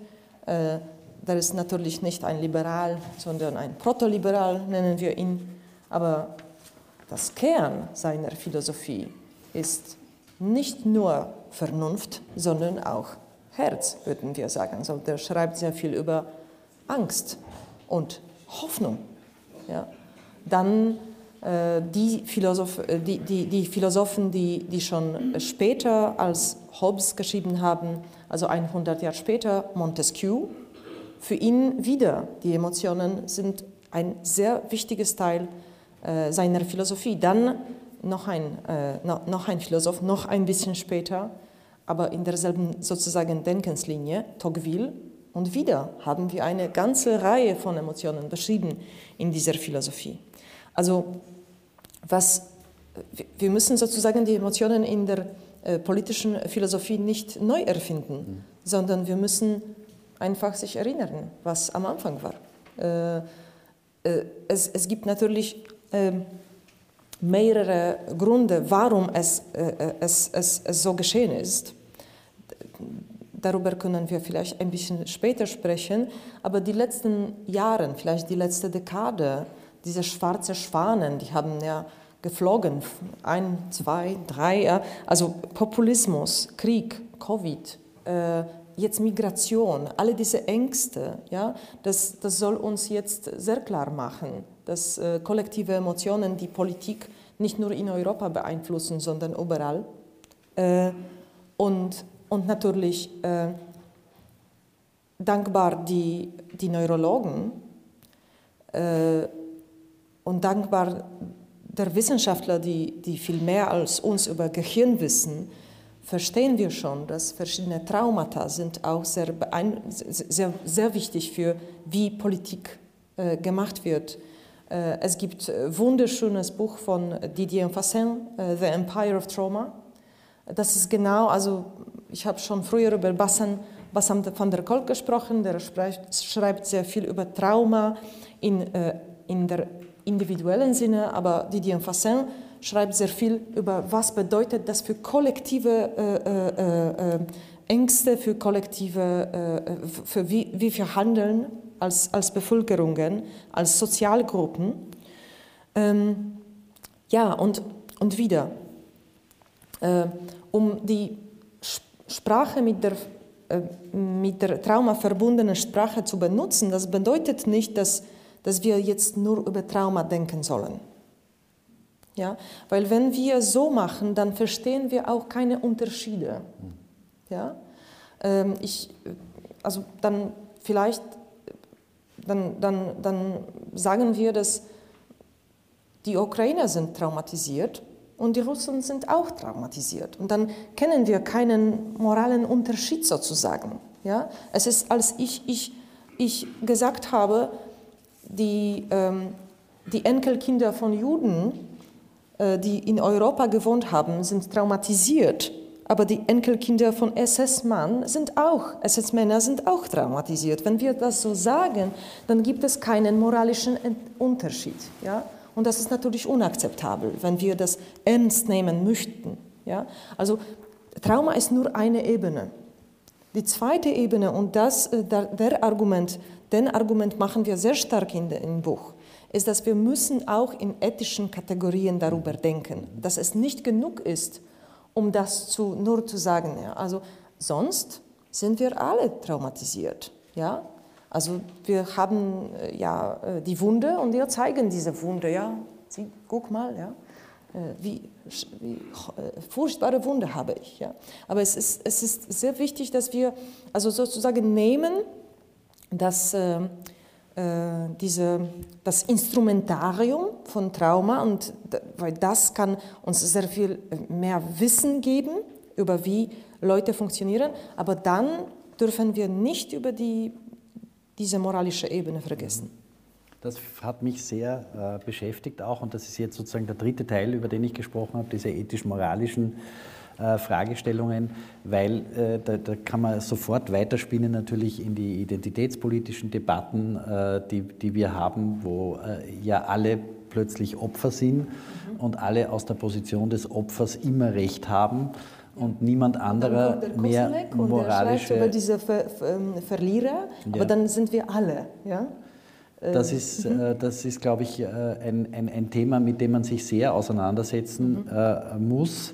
Der ist natürlich nicht ein Liberal, sondern ein Protoliberal, nennen wir ihn. Aber das Kern seiner Philosophie ist nicht nur Vernunft, sondern auch Herz, würden wir sagen. Also der schreibt sehr viel über Angst und Hoffnung. Ja. Dann äh, die, Philosoph, äh, die, die, die, Philosophen, die, die schon später als Hobbes geschrieben haben, also 100 Jahre später, Montesquieu, für ihn wieder die Emotionen sind ein sehr wichtiges Teil äh, seiner Philosophie. Dann noch ein, äh, noch ein Philosoph, noch ein bisschen später, aber in derselben sozusagen Denkenslinie, Tocqueville. Und wieder haben wir eine ganze Reihe von Emotionen beschrieben in dieser Philosophie. Also was, wir müssen sozusagen die Emotionen in der äh, politischen Philosophie nicht neu erfinden, mhm. sondern wir müssen einfach sich erinnern, was am Anfang war. Äh, äh, es, es, gibt natürlich ähm, mehrere Gründe, warum es, äh, es, es, es so geschehen ist. Darüber können wir vielleicht ein bisschen später sprechen, aber die letzten Jahre, vielleicht die letzte Dekade, diese schwarzen Schwanen, die haben ja geflogen, ein, zwei, drei, also Populismus, Krieg, Covid, jetzt Migration, alle diese Ängste, ja, das, das soll uns jetzt sehr klar machen, dass äh, kollektive Emotionen die Politik nicht nur in Europa beeinflussen, sondern überall. Äh, und, und natürlich äh, dankbar die, die Neurologen äh, und dankbar der Wissenschaftler, die, die viel mehr als uns über Gehirn wissen, verstehen wir schon, dass verschiedene Traumata sind auch sehr, sehr, sehr wichtig für, wie Politik äh, gemacht wird. Äh, es gibt ein wunderschönes Buch von Didier Fassin, äh, The Empire of Trauma. Das ist genau, also ich habe schon früher über Bassam, Bassam van der Kolk gesprochen, der schreibt sehr viel über Trauma in, äh, in der individuellen Sinne, aber Didier Fassin schreibt sehr viel über, was bedeutet das für kollektive äh, äh, äh, Ängste, für kollektive, für wie, wie wir handeln als, als Bevölkerungen, als Sozialgruppen. Ähm, ja, und, und wieder, äh, um die Sprache mit der, äh, mit der Trauma verbundenen Sprache zu benutzen, das bedeutet nicht, dass, dass wir jetzt nur über Trauma denken sollen. Ja? Weil wenn wir so machen, dann verstehen wir auch keine Unterschiede. Ja? Ähm, ich, also dann vielleicht dann, dann, dann sagen wir, dass die Ukrainer sind traumatisiert und die Russen sind auch traumatisiert. Und dann kennen wir keinen moralen Unterschied sozusagen. Ja? Es ist, als ich, ich, ich gesagt habe, die, ähm, die Enkelkinder von Juden, die in Europa gewohnt haben, sind traumatisiert. Aber die Enkelkinder von SS-Mann sind auch, SS-Männer sind auch traumatisiert. Wenn wir das so sagen, dann gibt es keinen moralischen Unterschied. Ja? Und das ist natürlich unakzeptabel, wenn wir das ernst nehmen möchten. Ja? Also Trauma ist nur eine Ebene. Die zweite Ebene, und das, äh, der Argument, den Argument machen wir sehr stark in dem Buch, ist, dass wir müssen auch in ethischen Kategorien darüber denken, dass es nicht genug ist, um das zu, nur zu sagen. Ja? Also sonst sind wir alle traumatisiert. Ja? Also wir haben äh, ja äh, die Wunde und wir zeigen diese Wunde. Ja, Sie, guck mal, ja, äh, wie, wie furchtbare Wunde habe ich. Ja. Aber es ist, es ist sehr wichtig, dass wir also sozusagen nehmen, dass äh, diese, das Instrumentarium von Trauma und weil das kann uns sehr viel mehr Wissen geben über wie Leute funktionieren, aber dann dürfen wir nicht über die diese moralische Ebene vergessen. Das hat mich sehr äh, beschäftigt auch und das ist jetzt sozusagen der dritte Teil, über den ich gesprochen habe, diese ethisch-moralischen äh, Fragestellungen, weil äh, da, da, kann man sofort weiterspinnen natürlich in die identitätspolitischen Debatten, äh, die, die wir haben, wo äh, ja alle plötzlich Opfer sind mhm. und alle aus der Position des Opfers immer Recht haben und niemand anderer mehr moralische... Und über diese Ver Ver ähm, Verlierer, aber ja. dann sind wir alle. Ja? Das ist, mhm. äh, das ist glaube ich, äh, ein, ein, ein, Thema, mit dem man sich sehr auseinandersetzen mhm. äh, muss.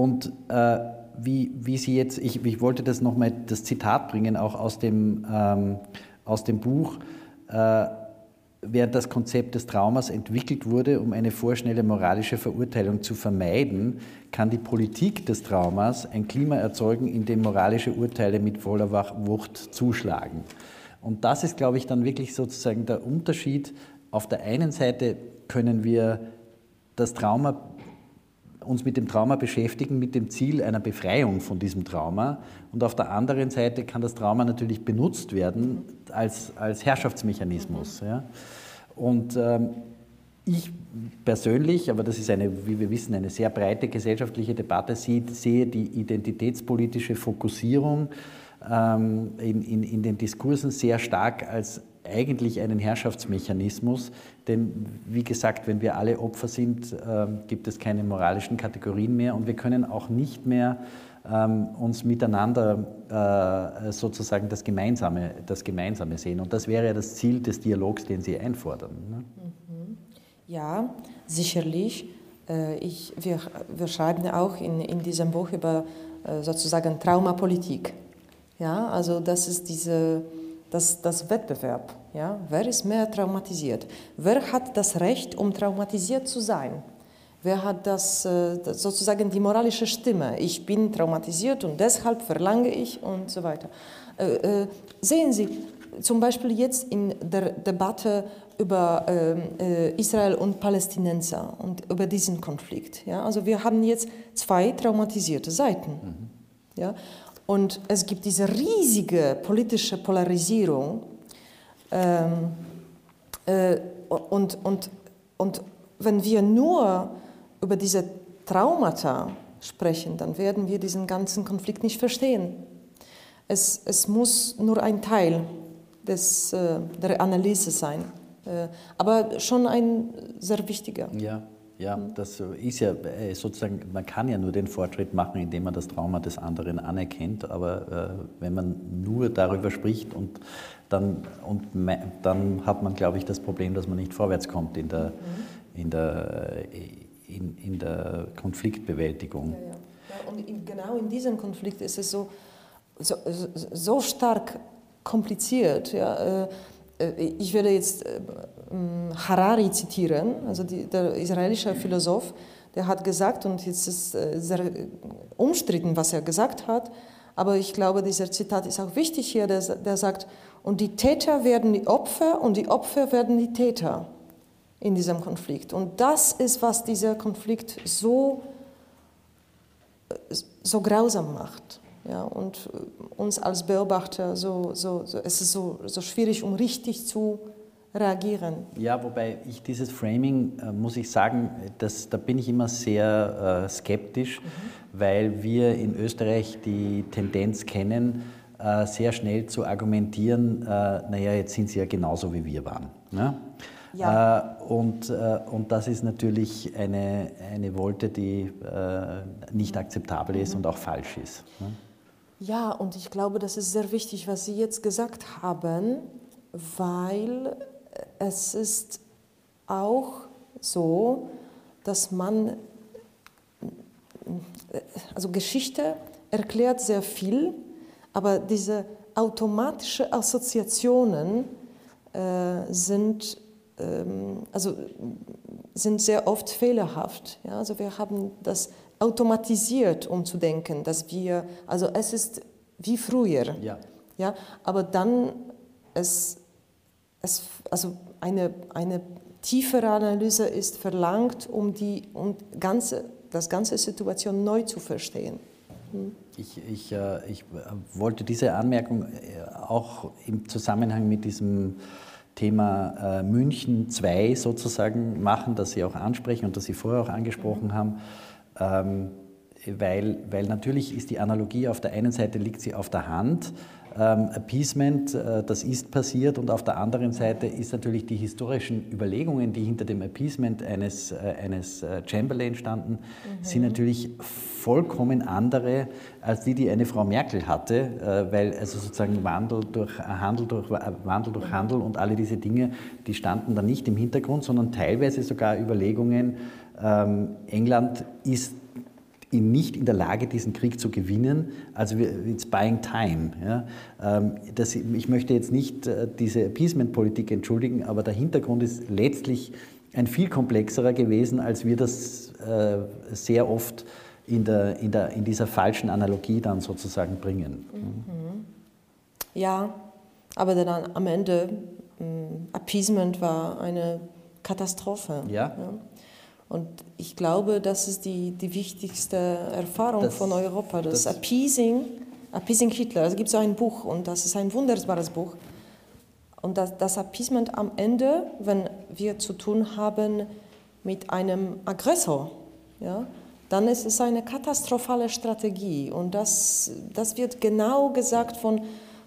Und äh, wie, wie Sie jetzt, ich, ich wollte das nochmal, das Zitat bringen, auch aus dem, ähm, aus dem Buch, äh, während das Konzept des Traumas entwickelt wurde, um eine vorschnelle moralische Verurteilung zu vermeiden, kann die Politik des Traumas ein Klima erzeugen, in dem moralische Urteile mit voller Wucht zuschlagen. Und das ist, glaube ich, dann wirklich sozusagen der Unterschied. Auf der einen Seite können wir das Trauma uns mit dem Trauma beschäftigen, mit dem Ziel einer Befreiung von diesem Trauma. Und auf der anderen Seite kann das Trauma natürlich benutzt werden als, als Herrschaftsmechanismus. Ja. Und ähm, ich persönlich, aber das ist eine, wie wir wissen, eine sehr breite gesellschaftliche Debatte, sehe die identitätspolitische Fokussierung ähm, in, in, in den Diskursen sehr stark als eigentlich einen Herrschaftsmechanismus, denn wie gesagt, wenn wir alle Opfer sind, äh, gibt es keine moralischen Kategorien mehr und wir können auch nicht mehr ähm, uns miteinander äh, sozusagen das Gemeinsame, das Gemeinsame sehen. Und das wäre ja das Ziel des Dialogs, den Sie einfordern. Ne? Mhm. Ja, sicherlich. Äh, ich, wir, wir schreiben auch in, in diesem Buch über äh, sozusagen Traumapolitik. Ja, also das ist diese, das, das Wettbewerb. Ja? Wer ist mehr traumatisiert? Wer hat das Recht, um traumatisiert zu sein? Wer hat das, äh, sozusagen die moralische Stimme? Ich bin traumatisiert und deshalb verlange ich und so weiter. Äh, sehen Sie, zum Beispiel jetzt in der Debatte über ähm, Israel und Palästinenser und über diesen Konflikt. Ja? Also wir haben jetzt zwei traumatisierte Seiten. Mhm. Ja? Und es gibt diese riesige politische Polarisierung. Ähm, äh, und, und, und wenn wir nur über diese Traumata sprechen, dann werden wir diesen ganzen Konflikt nicht verstehen. Es, es muss nur ein Teil des, äh, der Analyse sein, äh, aber schon ein sehr wichtiger. Ja. Ja, das ist ja äh, sozusagen, man kann ja nur den Fortschritt machen, indem man das Trauma des anderen anerkennt, aber äh, wenn man nur darüber spricht und dann, und dann hat man, glaube ich, das Problem, dass man nicht vorwärts kommt in der, mhm. in der, in, in der Konfliktbewältigung. Ja, ja. ja und in, genau in diesem Konflikt ist es so, so, so stark kompliziert. Ja, äh, äh, ich werde jetzt äh, Harari zitieren, also die, der israelische Philosoph, der hat gesagt, und jetzt ist es sehr umstritten, was er gesagt hat, aber ich glaube, dieser Zitat ist auch wichtig hier, der, der sagt, und die Täter werden die Opfer und die Opfer werden die Täter in diesem Konflikt. Und das ist, was dieser Konflikt so, so grausam macht. Ja, und uns als Beobachter, so, so, so, es ist so, so schwierig, um richtig zu reagieren. Ja, wobei ich dieses Framing, äh, muss ich sagen, das, da bin ich immer sehr äh, skeptisch, mhm. weil wir in Österreich die Tendenz kennen, äh, sehr schnell zu argumentieren, äh, naja, jetzt sind sie ja genauso wie wir waren. Ne? Ja. Äh, und, äh, und das ist natürlich eine, eine Wolte, die nicht akzeptabel ist mhm. und auch falsch ist. Ne? Ja, und ich glaube, das ist sehr wichtig, was Sie jetzt gesagt haben, weil es ist auch so, dass man, also Geschichte erklärt sehr viel, aber diese automatischen Assoziationen äh, sind, ähm, also sind sehr oft fehlerhaft. Ja? Also wir haben das automatisiert, um zu denken, dass wir, also es ist wie früher. Ja. Ja, aber dann es, es also eine, eine tiefere Analyse ist verlangt, um die um ganze, das ganze Situation neu zu verstehen. Hm? Ich, ich, äh, ich wollte diese Anmerkung äh, auch im Zusammenhang mit diesem Thema äh, München 2 sozusagen machen, das Sie auch ansprechen und das Sie vorher auch angesprochen mhm. haben. Ähm, weil, weil natürlich ist die Analogie auf der einen Seite liegt sie auf der Hand, ähm, Appeasement, äh, das ist passiert und auf der anderen Seite ist natürlich die historischen Überlegungen, die hinter dem Appeasement eines, äh, eines äh, Chamberlain standen, mhm. sind natürlich vollkommen andere als die, die eine Frau Merkel hatte, äh, weil also sozusagen Wandel durch Handel durch Wandel durch Handel und alle diese Dinge, die standen da nicht im Hintergrund, sondern teilweise sogar Überlegungen, ähm, England ist nicht in der Lage, diesen Krieg zu gewinnen. Also it's buying time. Ja. Ähm, das, ich möchte jetzt nicht äh, diese Appeasement-Politik entschuldigen, aber der Hintergrund ist letztlich ein viel komplexerer gewesen, als wir das äh, sehr oft in, der, in, der, in dieser falschen Analogie dann sozusagen bringen. Mhm. Ja, aber dann am Ende, mm, Appeasement war eine Katastrophe. Ja. ja. Und ich glaube, das ist die, die wichtigste Erfahrung das, von Europa, das, das Appeasing, Appeasing Hitler. Es gibt so ein Buch und das ist ein wunderbares Buch. Und das, das Appeasement am Ende, wenn wir zu tun haben mit einem Aggressor, ja, dann ist es eine katastrophale Strategie. Und das, das wird genau gesagt von,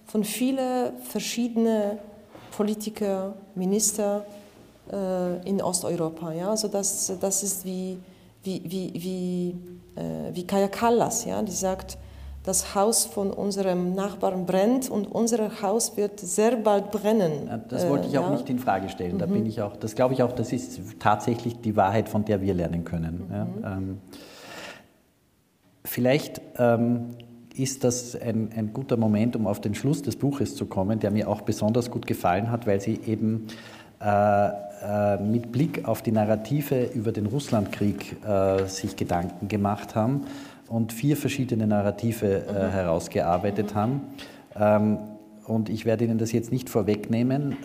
von vielen verschiedenen Politikern, Ministern äh, in Osteuropa. Ja? Also das, das ist wie, wie, wie, wie, äh, wie Kaya Kallas, ja? die sagt, das Haus von unserem Nachbarn brennt und unser Haus wird sehr bald brennen. Das wollte ich auch ja. nicht in Frage stellen. Da mhm. bin ich auch, das glaube ich auch, das ist tatsächlich die Wahrheit, von der wir lernen können. Mhm. Ja, ähm, vielleicht ähm, ist das ein, ein, guter Moment, um auf den Schluss des Buches zu kommen, der mir auch besonders gut gefallen hat, weil sie eben äh, äh, mit Blick auf die Narrative über den Russlandkrieg äh, sich Gedanken gemacht haben und vier verschiedene Narrative mhm. herausgearbeitet mhm. haben. Ähm, und ich werde Ihnen das jetzt nicht vorwegnehmen,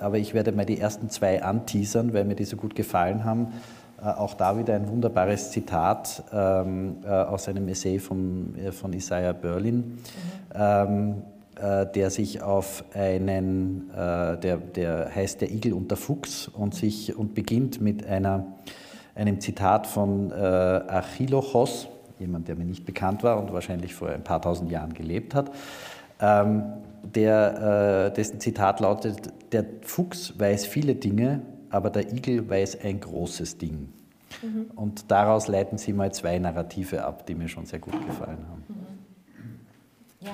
aber ich werde mal die ersten zwei anteasern, weil mir die so gut gefallen haben. Auch da wieder ein wunderbares Zitat ähm, aus einem Essay vom, von Isaiah Berlin. Mhm. Ähm, äh, der sich auf einen, äh, der, der heißt der Igel und der Fuchs und, sich, und beginnt mit einer, einem Zitat von äh, Archilochos, jemand, der mir nicht bekannt war und wahrscheinlich vor ein paar tausend Jahren gelebt hat, ähm, der, dessen Zitat lautet, der Fuchs weiß viele Dinge, aber der Igel weiß ein großes Ding. Mhm. Und daraus leiten Sie mal zwei Narrative ab, die mir schon sehr gut gefallen haben. Mhm. Ja.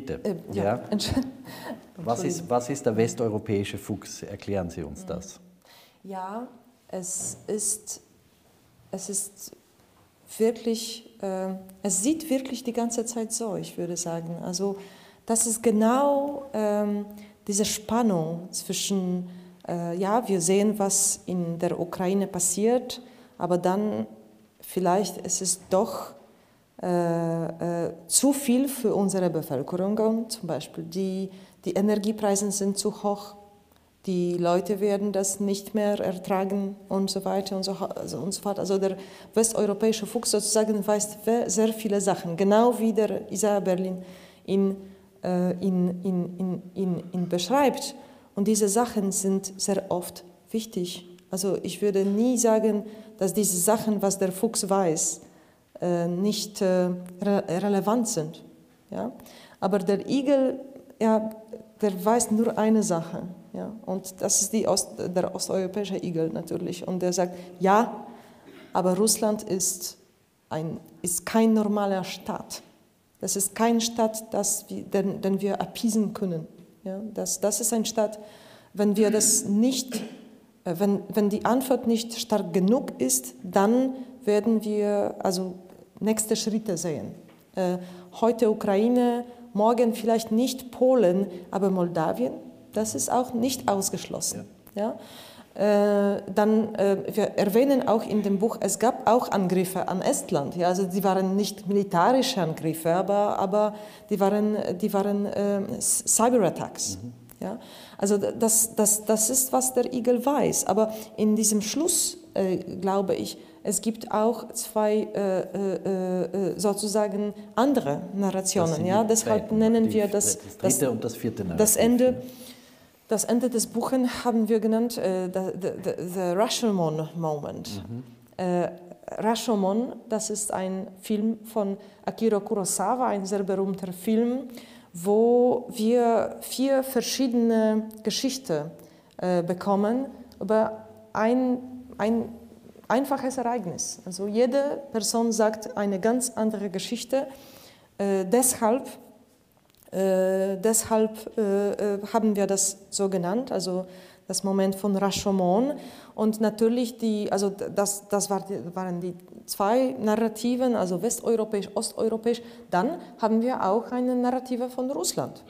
Bitte. Äh, ja. ja. Was, ist, was ist der westeuropäische Fuchs? Erklären Sie uns mhm. das. Ja, es ist, es ist wirklich, äh, es sieht wirklich die ganze Zeit so, ich würde sagen. Also das ist genau ähm, diese Spannung zwischen, äh, ja, wir sehen, was in der Ukraine passiert, aber dann vielleicht ist es doch äh, äh, zu viel für unsere Bevölkerung. Zum Beispiel die, die Energiepreise sind zu hoch, die Leute werden das nicht mehr ertragen und so weiter und so, also und so fort. Also der westeuropäische Fuchs sozusagen weiß sehr viele Sachen, genau wie der Isaiah Berlin ihn, äh, ihn, ihn, ihn, ihn, beschreibt. Und diese Sachen sind sehr oft wichtig. Also ich würde nie sagen, dass diese Sachen, was der Fuchs weiß, nicht äh, re relevant sind. Ja? Aber der Igel, ja, der weiß nur eine Sache. Ja? Und das ist die Ost, der osteuropäische Igel natürlich. Und der sagt, ja, aber Russland ist, ein, ist kein normaler Staat. Das ist kein Staat, das den, den wir appeasen können. Ja? Das, das ist ein Staat, wenn wir das nicht, äh, wenn, wenn die Antwort nicht stark genug ist, dann werden wir, also nächste Schritte sehen. Äh, heute Ukraine, morgen vielleicht nicht Polen, aber Moldawien, das ist auch nicht ausgeschlossen. Ja. ja? Äh, dann, äh, wir erwähnen auch in dem Buch, es gab auch Angriffe an Estland. Ja? Also die waren nicht militärische Angriffe, aber, aber die waren, die waren äh, Cyberattacks. Mhm. Ja? Also das, das, das ist, was der Igel weiß. Aber in diesem Schluss, äh, glaube ich, es gibt auch zwei äh, äh, äh sozusagen andere Narrationen. Ja? Deshalb Zeiten, nennen wir das, das dritte das, und das. Das Ende, das Ende des Buches haben wir genannt äh, the, the, the Rashomon Moment. Mhm. Äh, Rashomon, das ist ein Film von Akira Kurosawa, ein sehr berühmter Film, wo wir vier verschiedene Geschichten äh, bekommen über ein, ein einfaches Ereignis. Also jede Person sagt eine ganz andere Geschichte. Äh, deshalb äh, deshalb äh, äh, haben wir das so genannt, also das Moment von Rashomon. Und natürlich, die, also das, das war, waren die zwei Narrativen, also westeuropäisch, osteuropäisch. Dann haben wir auch eine Narrative von Russland.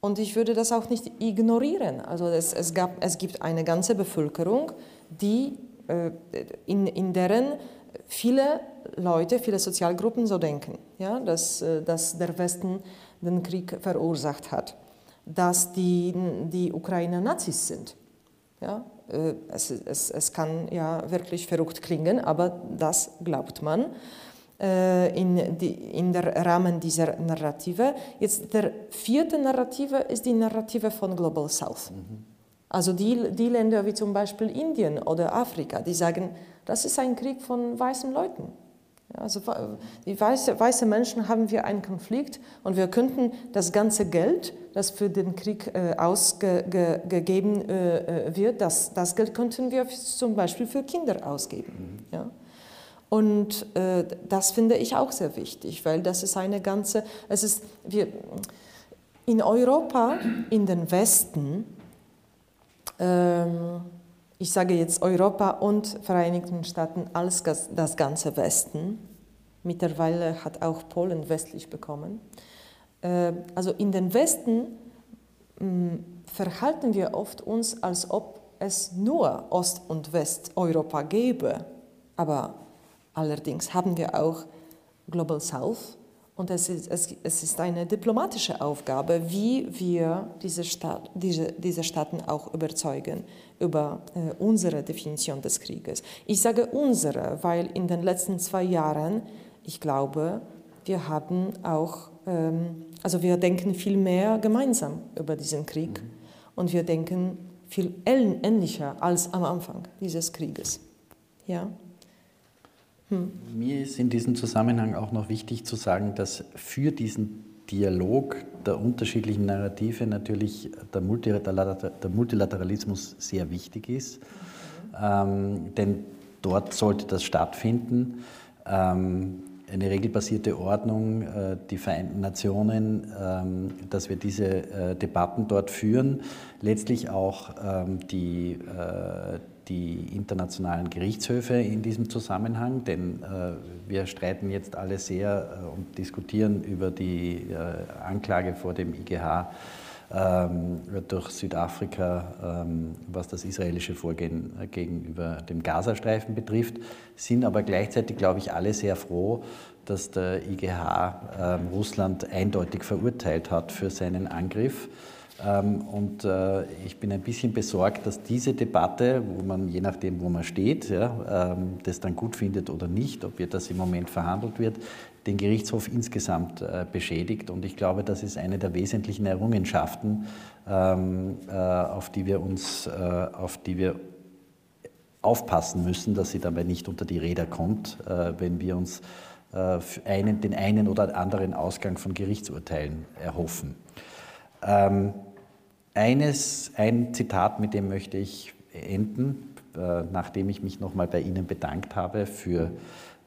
Und ich würde das auch nicht ignorieren. Also es, es, gab, es gibt eine ganze Bevölkerung, die in, in deren viele Leute, viele Sozialgruppen so denken, ja, dass, äh, dass der Westen den Krieg verursacht hat, dass die, die Ukrainer Nazis sind. Ja, äh, es, es, es kann ja wirklich verrückt klingen, aber das glaubt man in, die, in der Rahmen dieser Narrative. Jetzt der vierte Narrative ist die Narrative von Global South. Mhm. Also die, die Länder wie zum Beispiel Indien oder Afrika, die sagen, das ist ein Krieg von weißen Leuten. Also die weiße, weiße Menschen haben wir einen Konflikt und wir könnten das ganze Geld, das für den Krieg äh, ausgegeben äh, äh, wird, das, das Geld könnten wir zum Beispiel für Kinder ausgeben. Mhm. Ja? Und äh, das finde ich auch sehr wichtig, weil das ist eine ganze, es ist, wir, in Europa, in den Westen, ich sage jetzt Europa und Vereinigten Staaten als das ganze Westen. Mittlerweile hat auch Polen westlich bekommen. Ähm, also in den Westen mm, verhalten wir oft uns, als ob es nur Ost- und Westeuropa gäbe. Aber allerdings haben wir auch Global South und es ist, es, es ist eine diplomatische Aufgabe, wie wir diese, Staat, diese, diese Staaten auch überzeugen über äh, unsere Definition des Krieges. Ich sage unsere, weil in den letzten zwei Jahren, ich glaube, wir haben auch, ähm, also wir denken viel mehr gemeinsam über diesen Krieg mhm. und wir denken viel ähnlicher als am Anfang dieses Krieges. Ja. Hm. Mir ist in diesem Zusammenhang auch noch wichtig zu sagen, dass für diesen Dialog der unterschiedlichen Narrative natürlich der, Multilateralismus sehr wichtig ist. Ähm, denn dort sollte das stattfinden. Ähm, eine regelbasierte Ordnung, äh, die Vereinten Nationen, ähm, dass wir diese äh, Debatten dort führen, letztlich auch ähm, die, äh, die internationalen Gerichtshöfe in diesem Zusammenhang, denn wir streiten jetzt alle sehr und diskutieren über die Anklage vor dem IGH ähm, durch Südafrika, ähm, was das israelische Vorgehen gegenüber dem Gazastreifen betrifft, sind aber gleichzeitig, glaube ich, alle sehr froh, dass der IGH ähm, Russland eindeutig verurteilt hat für seinen Angriff. Und äh, ich bin ein bisschen besorgt, dass diese Debatte, wo man je nachdem, wo man steht, ja, das dann gut findet oder nicht, ob das im Moment verhandelt wird, den Gerichtshof insgesamt äh, beschädigt. Und ich glaube, das ist eine der wesentlichen Errungenschaften, ähm, äh, auf die wir uns, auf die wir aufpassen müssen, dass sie dabei nicht unter die Räder kommt, wenn wir uns einen, den einen oder anderen Ausgang von Gerichtsurteilen erhoffen. Ähm, eines, ein Zitat, mit dem möchte ich enden, nachdem ich mich nochmal bei Ihnen bedankt habe für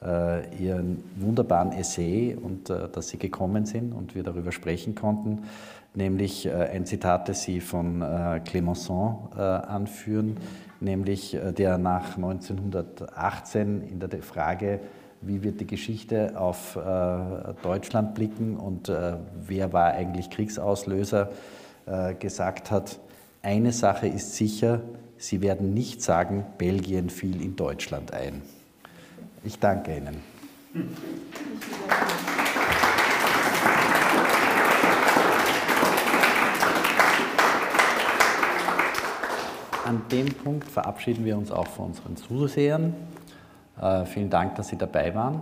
äh, Ihren wunderbaren Essay und äh, dass Sie gekommen sind und wir darüber sprechen konnten, nämlich äh, ein Zitat, das Sie von Clemenceau anführen, nämlich der nach 1918 in der Frage, wie wird die Geschichte auf Deutschland blicken und wer war eigentlich Kriegsauslöser, gesagt hat, eine Sache ist sicher, Sie werden nicht sagen, Belgien fiel in Deutschland ein. Ich danke Ihnen. An dem Punkt verabschieden wir uns auch von unseren Zusehern. Äh, vielen Dank, dass Sie dabei waren.